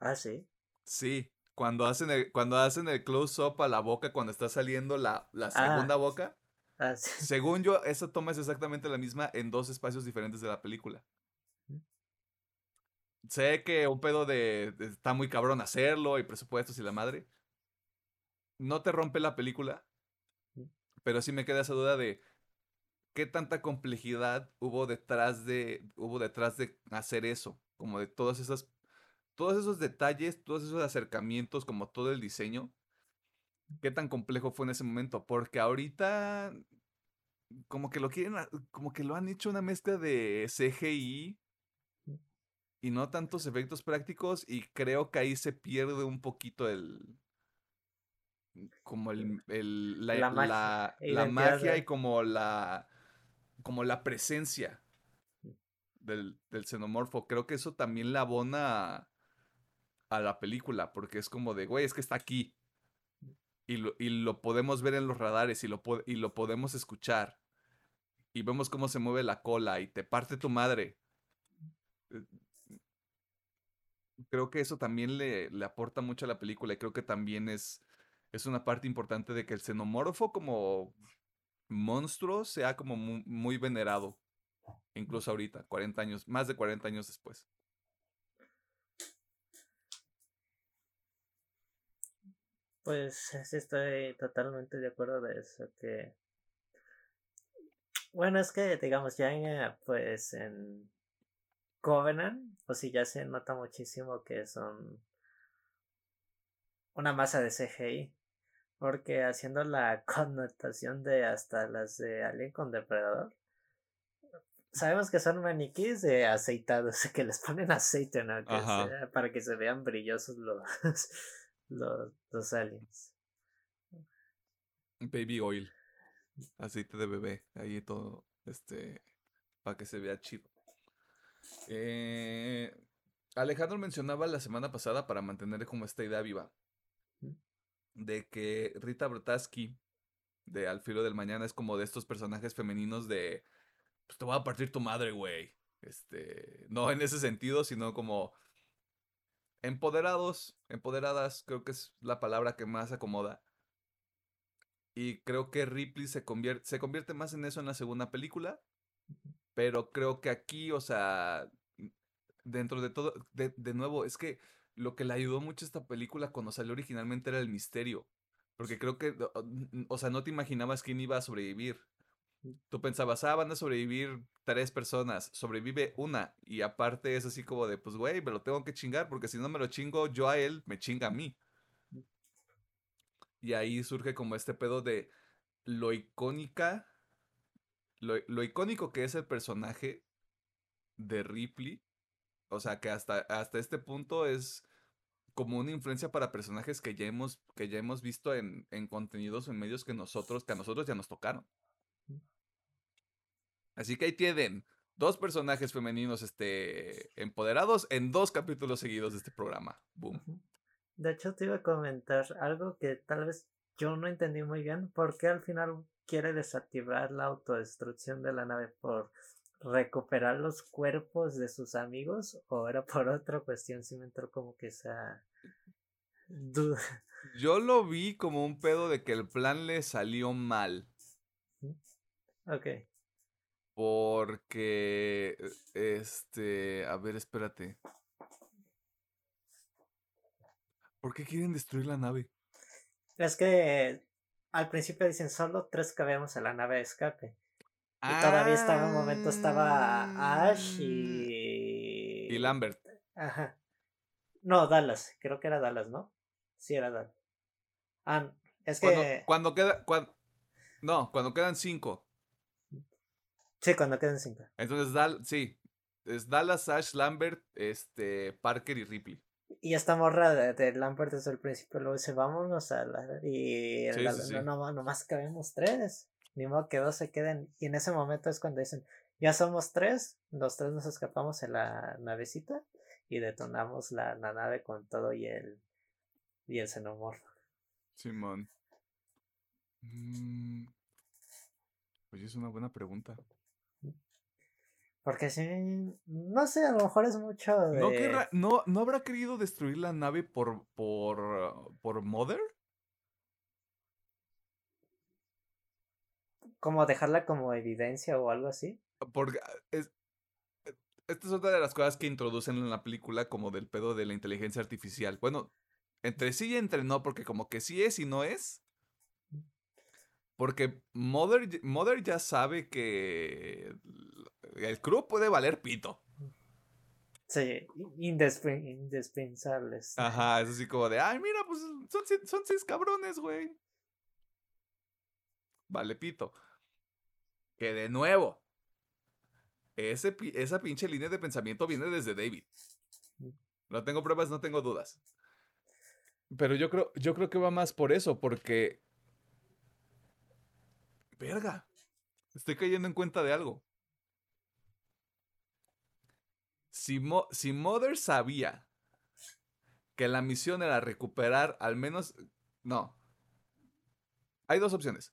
Ah, sí. Sí, Cuando hacen el, cuando hacen el close-up a la boca, cuando está saliendo la, la Ah. segunda boca, Ah, sí. según yo, esa toma es exactamente la misma en dos espacios diferentes de la película. Ujú. Sé que un pedo de, de- está muy cabrón hacerlo y presupuestos y la madre. No te rompe la película, Ujú. pero sí me queda esa duda de qué tanta complejidad hubo detrás de hubo detrás de hacer eso, como de todas esas todos esos detalles, todos esos acercamientos, como todo el diseño. ¿Qué tan complejo fue en ese momento? Porque ahorita como que lo quieren, como que lo han hecho una mezcla de CGI y no tantos efectos prácticos y creo que ahí se pierde un poquito el como el, el- la, La magia, la- la magia y como la como la presencia del, del xenomorfo. Creo que eso también le abona a, la película, porque es como de, güey, es que está aquí. Y lo, y lo podemos ver en los radares y lo, y lo podemos escuchar. Y vemos cómo se mueve la cola y te parte tu madre. Eh, Creo que eso también le, le aporta mucho a la película y creo que también es, es una parte importante de que el xenomorfo como monstruo sea como mu- muy venerado. Incluso ahorita, 40 años, más de 40 años después. Pues sí estoy totalmente de acuerdo de eso, que bueno, es que digamos ya en, eh, pues en Covenant, pues sí ya se nota muchísimo que son una masa de CGI, porque haciendo la connotación de hasta las de Alien con Depredador, sabemos que son maniquíes de aceitados, que les ponen aceite, ¿no? Que para que se vean brillosos los, los, los aliens. Baby oil. Aceite de bebé. Ahí todo. Este. Para que se vea chido. Eh, Alejandro mencionaba la semana pasada para mantener como esta idea viva. De que Rita Brotaski de Al filo del mañana es como de estos personajes femeninos de. Pues te voy a partir tu madre, güey. Este. No en ese sentido, sino como. Empoderados, empoderadas, creo que es la palabra que más acomoda. Y creo que Ripley se convierte, se convierte más en eso en la segunda película. Pero creo que aquí, o sea, dentro de todo, de, de nuevo, es que lo que le ayudó mucho a esta película cuando salió originalmente era el misterio. Porque creo que, o- sea, no te imaginabas quién iba a sobrevivir. Tú pensabas, ah, van a sobrevivir tres personas, sobrevive una. Y aparte es así como de, pues, güey, me lo tengo que chingar, porque si no me lo chingo yo a él, me chinga a mí. Y ahí surge como este pedo de lo icónica, lo, lo icónico que es el personaje de Ripley. O sea, que hasta, hasta este punto es como una influencia para personajes que ya hemos, que ya hemos visto en, en contenidos o en medios que nosotros, que a nosotros ya nos tocaron. Así que ahí tienen dos personajes femeninos este, empoderados en dos capítulos seguidos de este programa. Boom. De hecho, te iba a comentar algo que tal vez yo no entendí muy bien. ¿Por qué al final quiere desactivar la autodestrucción de la nave? ¿Por recuperar los cuerpos de sus amigos? ¿O era por otra cuestión? Si me entró como que esa duda. Yo lo vi como un pedo de que el plan le salió mal. Ok. Porque, este, a ver, espérate. ¿Por qué quieren destruir la nave? Es que al principio dicen solo tres cabemos en la nave de escape. Y todavía estaba en un momento estaba Ash Ah. y. Y Lambert. Ajá. No, Dallas. Creo que era Dallas, ¿no? Sí, era Dallas. Ah, es Cuando, que. cuando queda, cuan- no, cuando quedan cinco. Sí, cuando queden cinco. Entonces, Dal, sí, es Dallas, Ash, Lambert, este, Parker y Ripley. Y esta morra de, de Lambert desde el principio luego dice, vámonos a la... Y Sí, la- sí, sí. no, no, nomás cabemos tres. Ni modo que dos se queden. Y en ese momento es cuando dicen, ya somos tres, los tres nos escapamos en la navecita y detonamos la, la nave con todo y el, y el xenomorfo. Simón. Mm, Oye, es una buena pregunta. Porque sí, no sé, a lo mejor es mucho de... ¿No, no, ¿No habrá querido destruir la nave por, por, por Mother? Como dejarla como evidencia o algo así. Porque ah, es, eh, esta es otra de las cosas que introducen en la película como del pedo de la inteligencia artificial. Bueno, entre sí y entre no, porque como que sí es y no es. Porque Mother, Mother ya sabe que el crew puede valer pito. Sí, indespe- indispensables. Ajá, es así como de, ay, mira, pues son, son seis cabrones, güey. Vale, pito. Que de nuevo, ese, esa pinche línea de pensamiento viene desde David. No tengo pruebas, no tengo dudas. Pero yo creo, yo creo que va más por eso, porque... Verga. Estoy cayendo en cuenta de algo. Si, Mo- si Mother sabía que la misión era recuperar al menos... No. Hay dos opciones.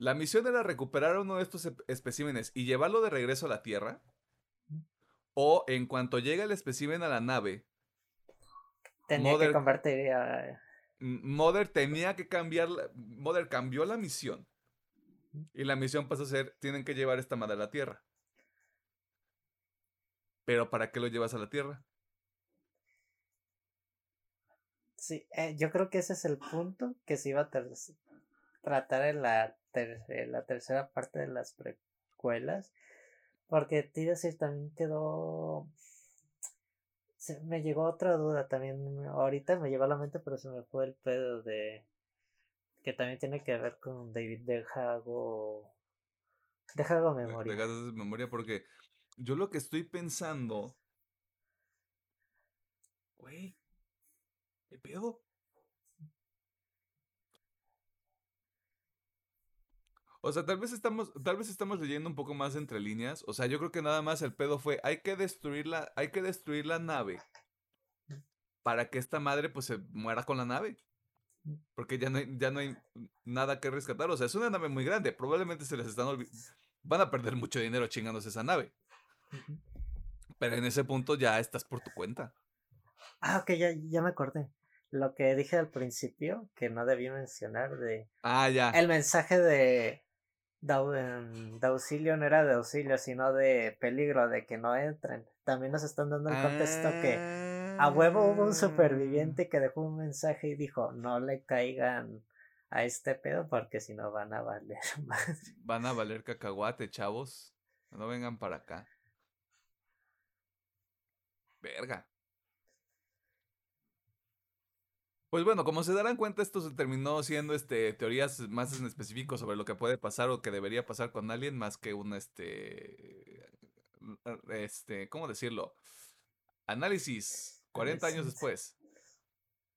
La misión era recuperar uno de estos especímenes y llevarlo de regreso a la Tierra. O en cuanto llegue el espécimen a la nave, Tenía Mother- que convertir a... Mother tenía que cambiar. Mother cambió la misión. Y la misión pasó a ser: tienen que llevar esta madre a la Tierra. Pero ¿para qué lo llevas a la Tierra? Sí, eh, yo creo que ese es el punto que se iba a tratar en la, ter- la tercera parte de las precuelas. Porque decir, también quedó... se- me llegó otra duda también. Ahorita me llegó a la mente, pero se me fue el pedo de... Que también tiene que ver con David Deja algo... Deja algo Me- memoria. me hagas memoria porque yo lo que estoy pensando. Güey. ¿Qué pedo? O sea, tal vez estamos, tal vez estamos leyendo un poco más entre líneas. O sea, yo creo que nada más el pedo fue, hay que destruir la, hay que destruir la nave para que esta madre pues se muera con la nave. Porque ya no hay, ya no hay nada que rescatar. O sea, es una nave muy grande. Probablemente se les están olvidando. Van a perder mucho dinero chingándose esa nave. Pero en ese punto ya estás por tu cuenta. Ah, ok, ya, ya me acordé. Lo que dije al principio, que no debí mencionar de... Ah, ya. El mensaje de, de, em, de auxilio no era de auxilio, sino de peligro, de que no entren. También nos están dando el contexto que a huevo hubo un Ah. superviviente que dejó un mensaje y dijo, no le caigan a este pedo porque si no van a valer madre. Van a valer cacahuate, chavos. No vengan para acá. Verga. Pues bueno, como se darán cuenta, esto se terminó siendo este teorías más en específico sobre lo que puede pasar o que debería pasar con alguien, más que un este este, ¿cómo decirlo? Análisis 40 años después.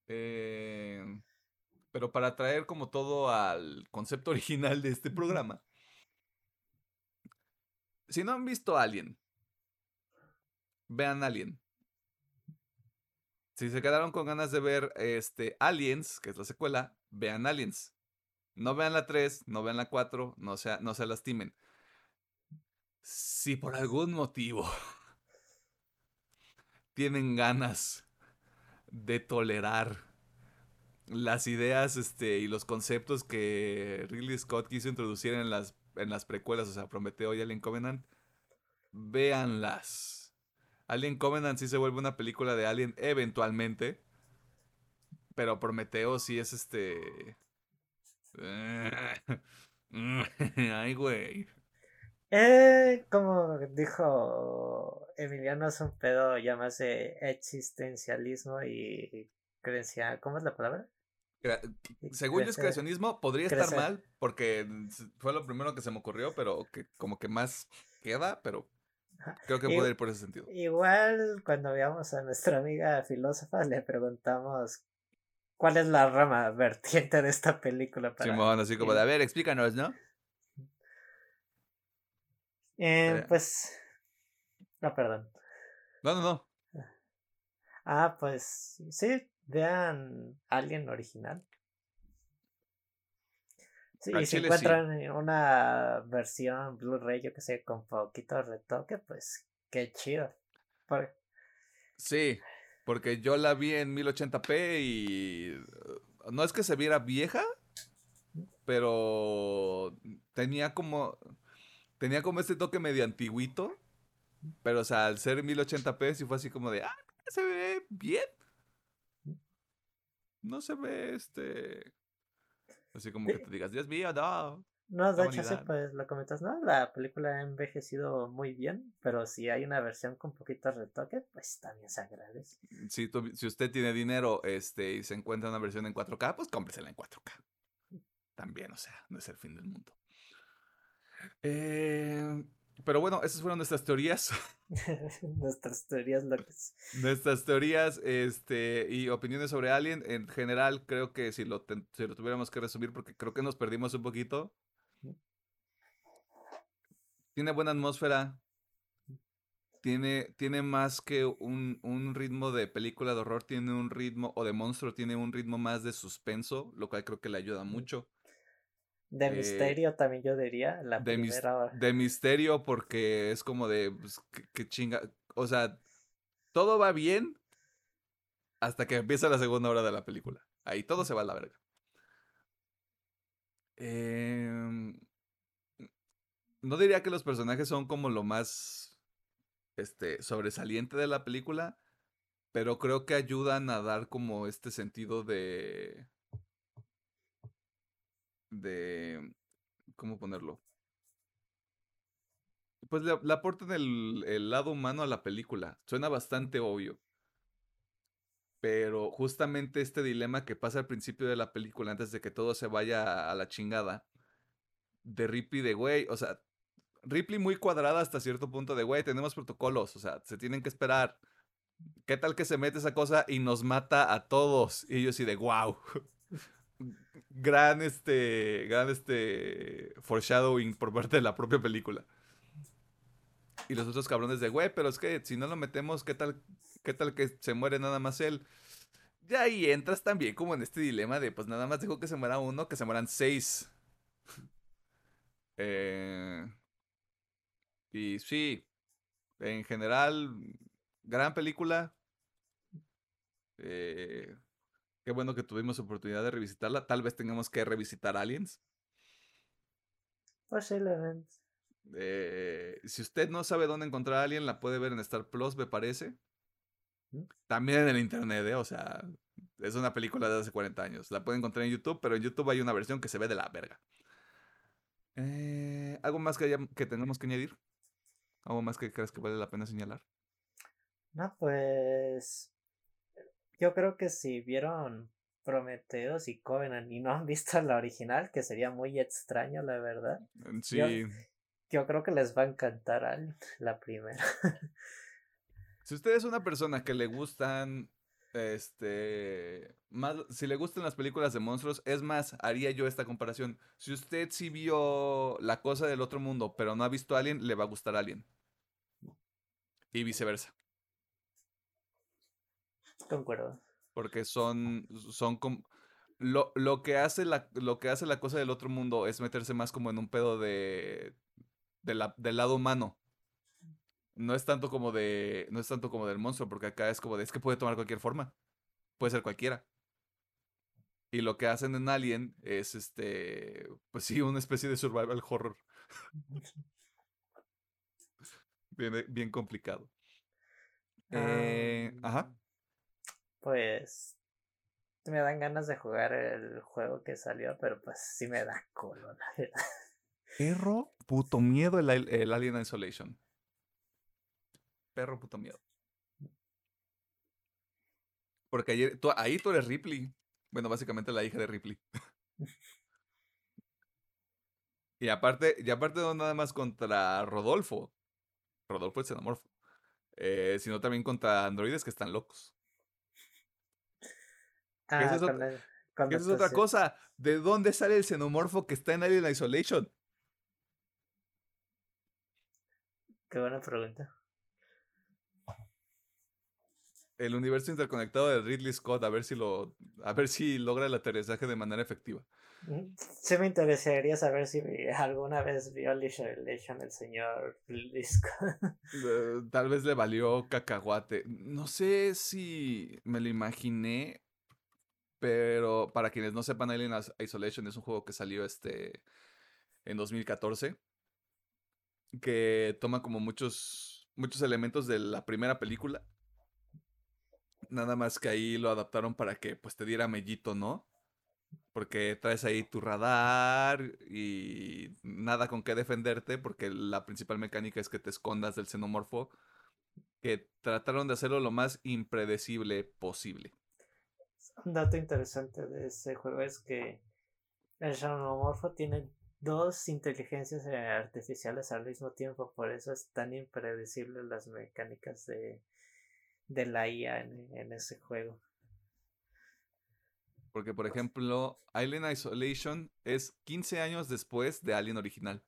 Eh, pero para traer como todo al concepto original de este programa. Si no han visto Alien, vean Alien. Si se quedaron con ganas de ver este Aliens, que es la secuela, vean Aliens. No vean la 3, no vean la 4, no, sea, no se lastimen. Si por algún motivo tienen ganas de tolerar las ideas este, y los conceptos que Ridley Scott quiso introducir en las, en las precuelas, o sea, Prometeo y Alien Covenant, véanlas. Alien Covenant sí se vuelve una película de Alien eventualmente, pero Prometeo sí es este... Ay, güey. Eh, como dijo Emiliano, es un pedo ya más de existencialismo y creencia. ¿Cómo es la palabra? Según yo es creacionismo, podría estar crecer. mal porque fue lo primero que se me ocurrió, pero que como que más queda, pero. Creo que puede ir por ese sentido. Igual cuando veamos a nuestra amiga filósofa le preguntamos cuál es la rama vertiente de esta película para Simón, así como de, a ver, explícanos, ¿no? Eh, Eh. pues no perdón No, no, no. ah pues sí vean Alien original Sí, y si encuentran una versión Blu-ray, yo que sé, con poquito retoque, pues qué chido. Sí, porque yo la vi en 1080p y uh, no es que se viera vieja, pero tenía como tenía como este toque medio antiguito, pero o sea, al ser 1080p sí fue así como de, ah, se ve bien. No se ve este Así como que te digas, Dios mío, no. No, de hecho, sí, pues lo comentas, ¿no? La película ha envejecido muy bien, pero si hay una versión con poquito retoque, pues también se agradece. Si, si usted tiene dinero este, y se encuentra una versión en 4K, pues cómpresela en 4K. También, o sea, no es el fin del mundo. Eh, pero bueno, esas fueron nuestras teorías. nuestras teorías locas. Nuestras teorías este, y opiniones sobre Alien. En general, creo que si lo, si lo tuviéramos que resumir, porque creo que nos perdimos un poquito. Tiene buena atmósfera. Tiene, tiene más que un, un, ritmo de película de horror, tiene un ritmo, o de monstruo, tiene un ritmo más de suspenso, lo cual creo que le ayuda mucho. De eh, misterio también yo diría, la de primera De misterio porque es como de, pues, que, chinga, o sea, todo va bien hasta que empieza la segunda hora de la película. Ahí todo se va a la verga. Em, no diría que los personajes son como lo más este, sobresaliente de la película, pero creo que ayudan a dar como este sentido de de... ¿Cómo ponerlo? Pues le, aportan el, el, lado humano a la película. Suena bastante obvio. Pero justamente este dilema que pasa al principio de la película, antes de que todo se vaya a la chingada, de Ripley de, güey, o sea, Ripley muy cuadrada hasta cierto punto de, güey, tenemos protocolos, o sea, se tienen que esperar. ¿Qué tal que se mete esa cosa y nos mata a todos? Y ellos sí de, wow. Gran este gran este foreshadowing por parte de la propia película. Y los otros cabrones de, güey, pero es que si no lo metemos, ¿qué tal, qué tal que se muere nada más él? Ya ahí entras también como en este dilema de, pues nada más dijo que se muera uno, que se mueran seis. Eh, y sí, en general, gran película. Eh, Qué bueno que tuvimos oportunidad de revisitarla. Tal vez tengamos que revisitar Aliens. Posiblemente. Eh, si usted no sabe dónde encontrar a Alien, la puede ver en Star Plus, me parece. ¿Mm? También en el internet, ¿eh? o sea, es una película de hace 40 años. La puede encontrar en YouTube, pero en YouTube hay una versión que se ve de la verga. Eh, ¿Algo más que, que tenemos que añadir? ¿Algo más que creas que vale la pena señalar? No, pues yo creo que si vieron Prometheus y Covenant y no han visto la original, que sería muy extraño, la verdad. Mm, sí. Yo, creo que les va a encantar la primera. si usted es una persona que le gustan este más si le gustan las películas de monstruos, es más, haría yo esta comparación. Si usted sí vio La cosa del otro mundo, pero no ha visto Alien, le va a gustar Alien. Y viceversa. Concuerdo. Porque son, son como... Lo, lo, que hace la, lo que hace la cosa del otro mundo es meterse más como en un pedo de, de la, del lado humano. No es tanto como de. No es tanto como del monstruo, porque acá es como de es que puede tomar cualquier forma. Puede ser cualquiera. Y lo que hacen en Alien es este. Pues sí, una especie de survival horror. bien, bien complicado. Eh, ajá pues me dan ganas de jugar el juego que salió, pero pues sí me da culo, la verdad. Perro puto miedo el, el Alien Isolation. Perro puto miedo. Porque ayer, tú, ahí tú eres Ripley. Bueno, básicamente la hija de Ripley. y aparte, y aparte no nada más contra Rodolfo. Rodolfo es xenomorfo. Eh, sino también contra androides que están locos. Ah, esa es, otra, cosa. ¿De dónde sale el xenomorfo que está en Alien Isolation? Qué buena pregunta. el universo interconectado de Ridley Scott, a ver si lo, a ver si logra el aterrizaje de manera efectiva. Sí me interesaría saber si alguna vez vio Legend el señor Ridley Scott. Eh, tal vez le valió cacahuate. No sé si me lo imaginé, pero para quienes no sepan, Alien Isolation es un juego que salió este en 2014 que toma como muchos muchos elementos de la primera película Nada más que ahí lo adaptaron para que pues te diera mellito, ¿no? Porque traes ahí tu radar y nada con qué defenderte, porque la principal mecánica es que te escondas del xenomorfo, que trataron de hacerlo lo más impredecible posible. Un dato interesante de ese juego es que el xenomorfo tiene dos inteligencias artificiales al mismo tiempo, por eso es tan impredecible las mecánicas de, de la IA en, ese juego. Porque, por ejemplo, Alien Isolation es 15 años después de Alien original.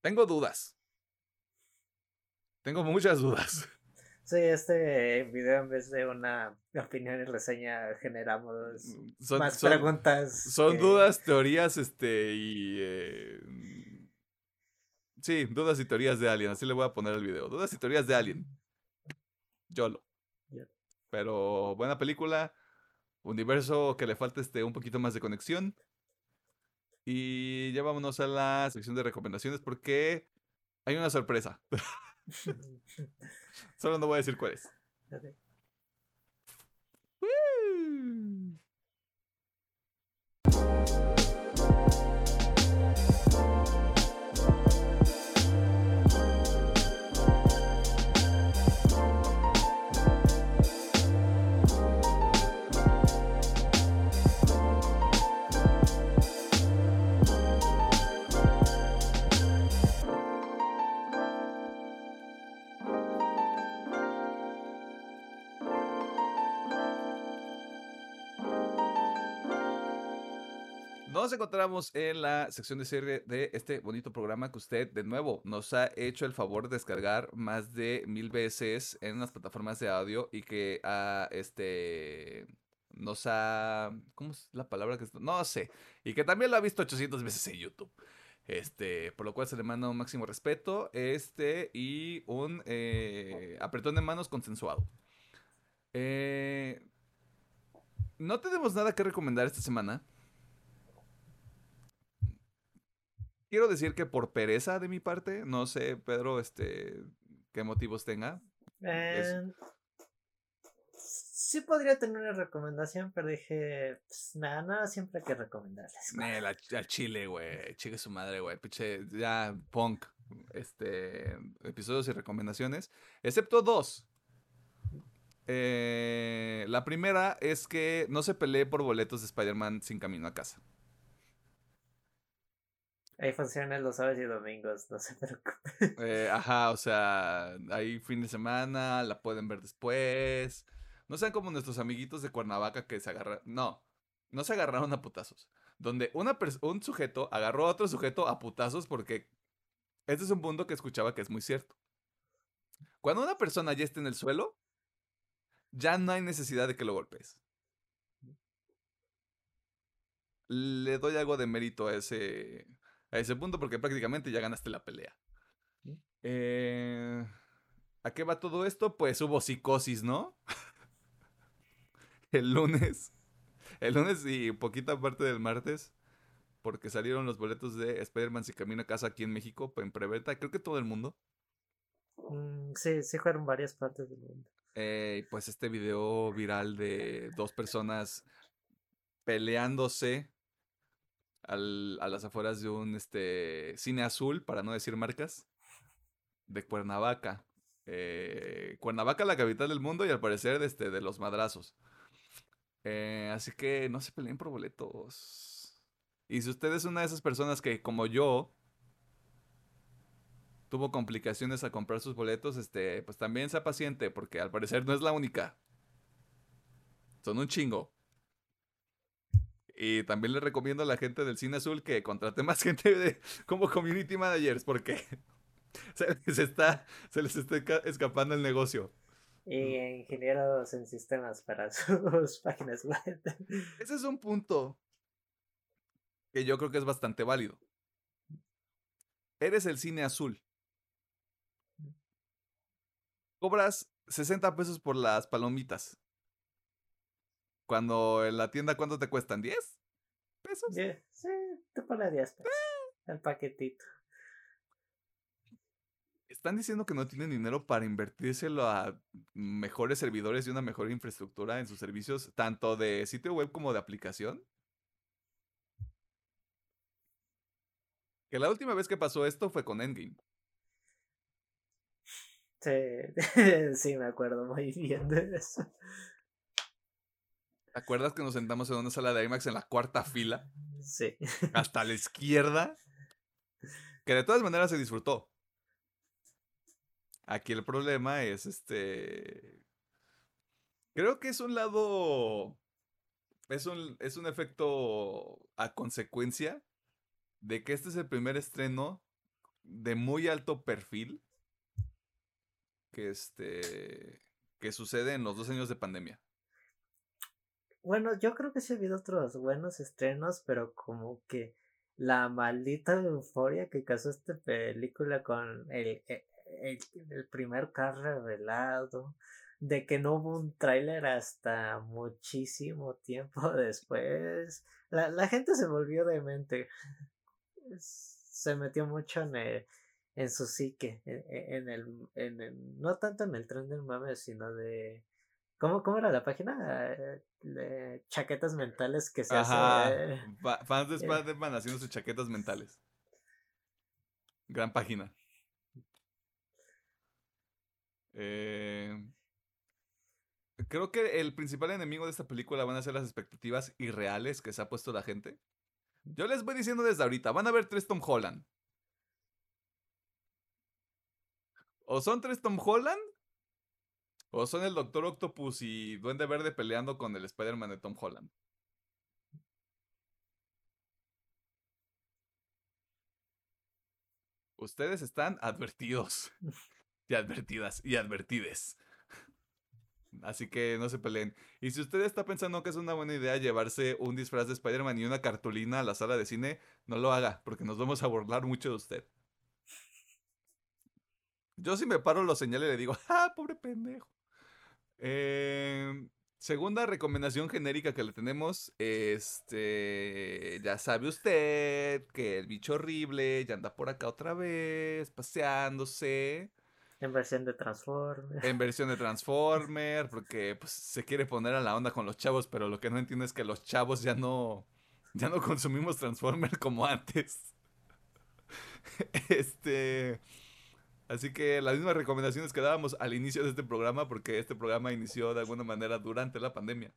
Tengo dudas. Tengo muchas dudas. Sí, este video en vez de una opinión y reseña generamos mm, más preguntas. Son dudas, teorías, este, y eh, Sí, dudas y teorías de Alien. Así le voy a poner el video. Dudas y teorías de Alien. YOLO. Pero buena película. Universo que le falta este, un poquito más de conexión. Y ya vámonos a la sección de recomendaciones porque hay una sorpresa. Solo no voy a decir cuál es. nos encontramos en la sección de serie de este bonito programa que usted, de nuevo, nos ha hecho el favor de descargar más de mil veces en las plataformas de audio y que ha, este, nos ha, ¿cómo es la palabra que No sé, y que también lo ha visto 800 veces en YouTube. Este, por lo cual se le manda un máximo respeto, este, y un eh, apretón de manos consensuado. Eh, no tenemos nada que recomendar esta semana. Quiero decir que por pereza de mi parte, no sé, Pedro, este, qué motivos tenga. Eh, sí podría tener una recomendación, pero dije, pues nada, nada, siempre hay que recomendarles. Eh, al chile, güey, chique su madre, güey, piche, ya, punk, este, episodios y recomendaciones, excepto dos. Eh, la primera es que no se pelee por boletos de Spider-Man sin camino a casa. Ahí funcionan los sábados y domingos, no se preocupe. Eh, ajá, o sea, ahí fin de semana, la pueden ver después. No sean como nuestros amiguitos de Cuernavaca que se agarran. No, no se agarraron a putazos. Donde una un sujeto agarró a otro sujeto a putazos porque este es un punto que escuchaba que es muy cierto. Cuando una persona ya está en el suelo, ya no hay necesidad de que lo golpees. Le doy algo de mérito a ese, a ese punto porque prácticamente ya ganaste la pelea. Eh, ¿A qué va todo esto? Pues hubo psicosis, ¿no? el lunes. El lunes y poquita parte del martes. Porque salieron los boletos de Spider-Man si camina a casa aquí en México en preventa. Creo que todo el mundo. Mm, sí, sí fueron varias partes del mundo. Eh, pues este video viral de dos personas peleándose al, a las afueras de un este, cine azul, para no decir marcas, de Cuernavaca. Eh, Cuernavaca, la capital del mundo y al parecer de, este, de los madrazos. Eh, así que no se peleen por boletos. Y si usted es una de esas personas que, como yo, tuvo complicaciones a comprar sus boletos, este, pues también sea paciente, porque al parecer no es la única. Son un chingo. Y también le recomiendo a la gente del Cine Azul que contrate más gente de, como community managers, porque Se les está, se les está escapando el negocio. Y ingenieros en sistemas para sus páginas web. Ese es un punto que yo creo que es bastante válido. Eres el cine azul. Cobras 60 pesos por las palomitas. Cuando en la tienda, ¿cuánto te cuestan? ¿10 pesos? Sí, te pone 10 pesos. El paquetito. Están diciendo que no tienen dinero para invertírselo a mejores servidores y una mejor infraestructura en sus servicios, tanto de sitio web como de aplicación. Que la última vez que pasó esto fue con Endgame. Sí, sí, me acuerdo muy bien de eso. ¿Te acuerdas que nos sentamos en una sala de IMAX en la cuarta fila? Sí. Hasta la izquierda. Que de todas maneras se disfrutó. Aquí el problema es este. Creo que es un lado. Es un, es un efecto a consecuencia de que este es el primer estreno de muy alto perfil que este que sucede en los dos años de pandemia. Bueno, yo creo que sí ha habido otros buenos estrenos, pero como que la maldita euforia que causó esta película con el, e, el, primer car revelado, de que no hubo un tráiler hasta muchísimo tiempo después, la, la gente se volvió demente. Se metió mucho en, el, en su psique, e, e, en, el, en el, no tanto en el tren del mame, sino de, ¿cómo, cómo era la página? De chaquetas mentales que se hace. fans de Spider-Man haciendo sus chaquetas mentales. Gran página. Eh, creo que el principal enemigo de esta película van a ser las expectativas irreales que se ha puesto la gente. Yo les voy diciendo desde ahorita, van a ver tres Tom Holland. O son tres Tom Holland, o son el Doctor Octopus y Duende Verde peleando con el Spider-Man de Tom Holland. Ustedes están advertidos. Y advertidas y advertides. Así que no se peleen. Y si usted está pensando que es una buena idea llevarse un disfraz de Spider-Man y una cartulina a la sala de cine, no lo haga, porque nos vamos a burlar mucho de usted. Yo si me paro lo señalo y le digo, ¡ah, pobre pendejo! Em, segunda recomendación genérica que le tenemos, este, ya sabe usted que el bicho horrible ya anda por acá otra vez, paseándose. En versión de Transformer. En versión de Transformer, porque pues, se quiere poner a la onda con los chavos, pero lo que no entiende es que los chavos ya no, ya no consumimos Transformer como antes. este... Así que las mismas recomendaciones que dábamos al inicio de este programa, porque este programa inició de alguna manera durante la pandemia.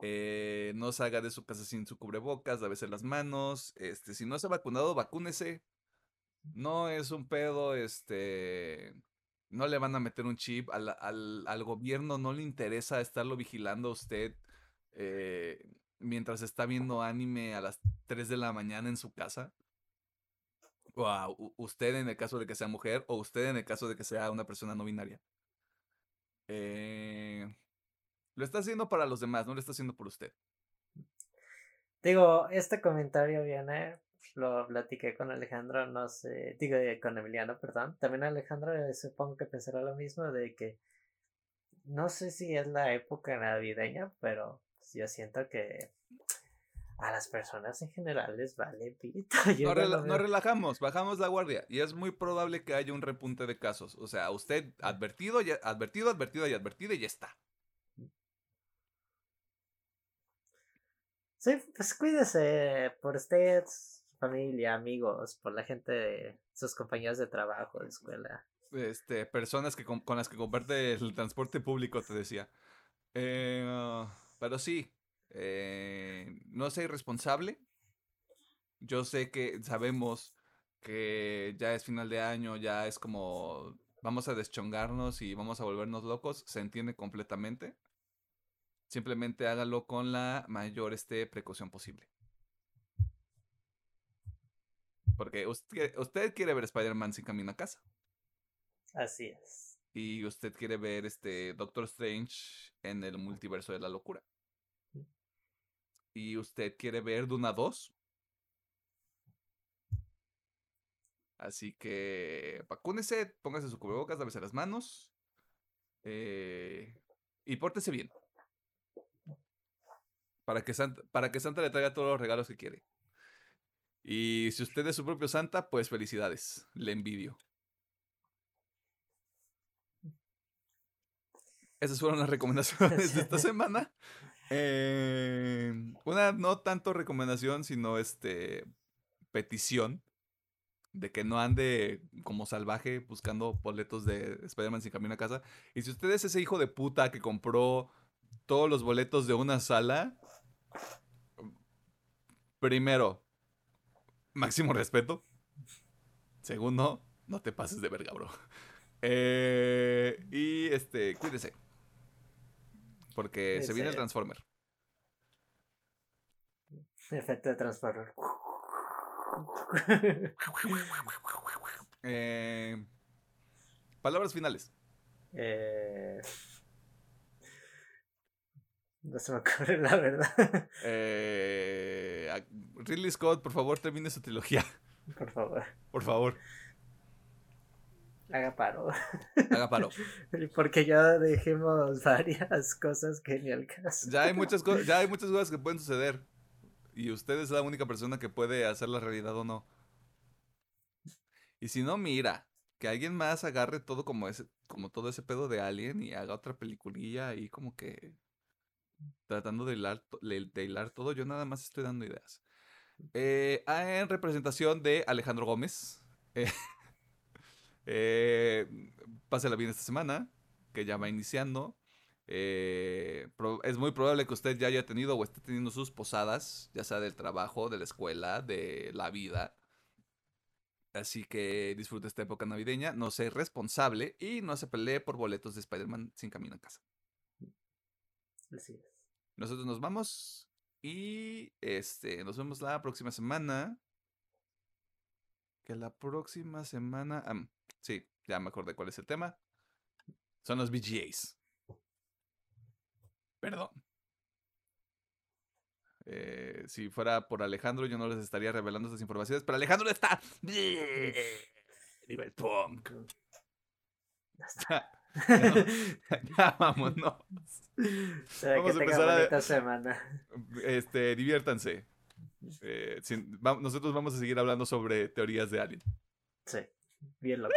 Eh, no salga de su casa sin su cubrebocas, veces las manos. Este, si no se ha vacunado, vacúnese. No es un pedo, este, no le van a meter un chip, al, al, gobierno no le interesa estarlo vigilando a usted eh, mientras está viendo anime a las 3 de la mañana en su casa. O usted en el caso de que sea mujer, o usted en el caso de que sea una persona no binaria. Eh, lo está haciendo para los demás, no lo está haciendo por usted. Digo, este comentario viene lo platiqué con Alejandro, no sé, digo eh, con Emiliano, perdón. También Alejandro eh, supongo que pensará lo mismo de que no sé si es la época navideña, pero yo siento que a las personas en general les vale pito. no, relajamos, bajamos la guardia y es muy probable que haya un repunte de casos. O sea, usted advertido, ya, advertido, advertido y advertido y ya está. Sí, pues cuídese por ustedes familia, amigos, por la gente de sus compañeros de trabajo, de escuela. Este, personas que con, las que comparte el transporte público, te decía. Eh, pero sí, eh, no sea irresponsable. Yo sé que sabemos que ya es final de año, ya es como vamos a deschongarnos y vamos a volvernos locos, se entiende completamente. Simplemente hágalo con la mayor este, precaución posible. Porque usted, usted quiere ver Spider-Man sin camino a casa. Así es. Y usted quiere ver este Doctor Strange en el multiverso de la locura. Y usted quiere ver Duna 2. Así que vacúnese, póngase su cubrebocas, lávese las manos. eh, y pórtese bien. Para que, Santa, para que Santa le traiga todos los regalos que quiere. Y si usted es su propio Santa, pues felicidades. Le envidio. Esas fueron las recomendaciones de esta semana. Eh, una no tanto recomendación, sino este petición de que no ande como salvaje buscando boletos de Spider-Man sin camino a casa. Y si usted es ese hijo de puta que compró todos los boletos de una sala, primero, máximo respeto. Segundo, no te pases de verga, bro. Eh, y este, cuídese. Porque se viene el. Transformer. Efecto de Transformer. Eh, palabras finales. eh... No se me ocurre la verdad. Eh, Ridley Scott, por favor, termine su trilogía. Por favor, Por favor, haga paro. haga paro. Porque ya dejemos varias cosas que ni al caso. Ya hay muchas cosas, ya hay muchas cosas que pueden suceder. Y usted es la única persona que puede hacer la realidad o no. Y si no, mira, que alguien más agarre todo como ese, como todo ese pedo de Alien y haga otra peliculilla ahí como que tratando de hilar, de hilar todo. Yo nada más estoy dando ideas. Eh, ah, en representación de Alejandro Gómez. eh, eh, pásela bien esta semana, que ya va iniciando. Eh, es muy probable que usted ya haya tenido o esté teniendo sus posadas, ya sea del trabajo, de la escuela, de la vida. Así que disfrute esta época navideña, no sea responsable y no se pelee por boletos de Spider-Man sin camino a casa. Así es. Nosotros nos vamos y este nos vemos la próxima semana. Que la próxima semana, sí, ya me acordé cuál es el tema. Son los VGAs. Perdón. Eh, si fuera por Alejandro, yo no les estaría revelando estas informaciones, pero Alejandro está. Nivel punk. Ya está. Ya, ya, vámonos. Vamos a empezar a- semana. Este, diviértanse. Eh, sin- va- nosotros vamos a seguir hablando sobre teorías de Alien. Sí, bien locas.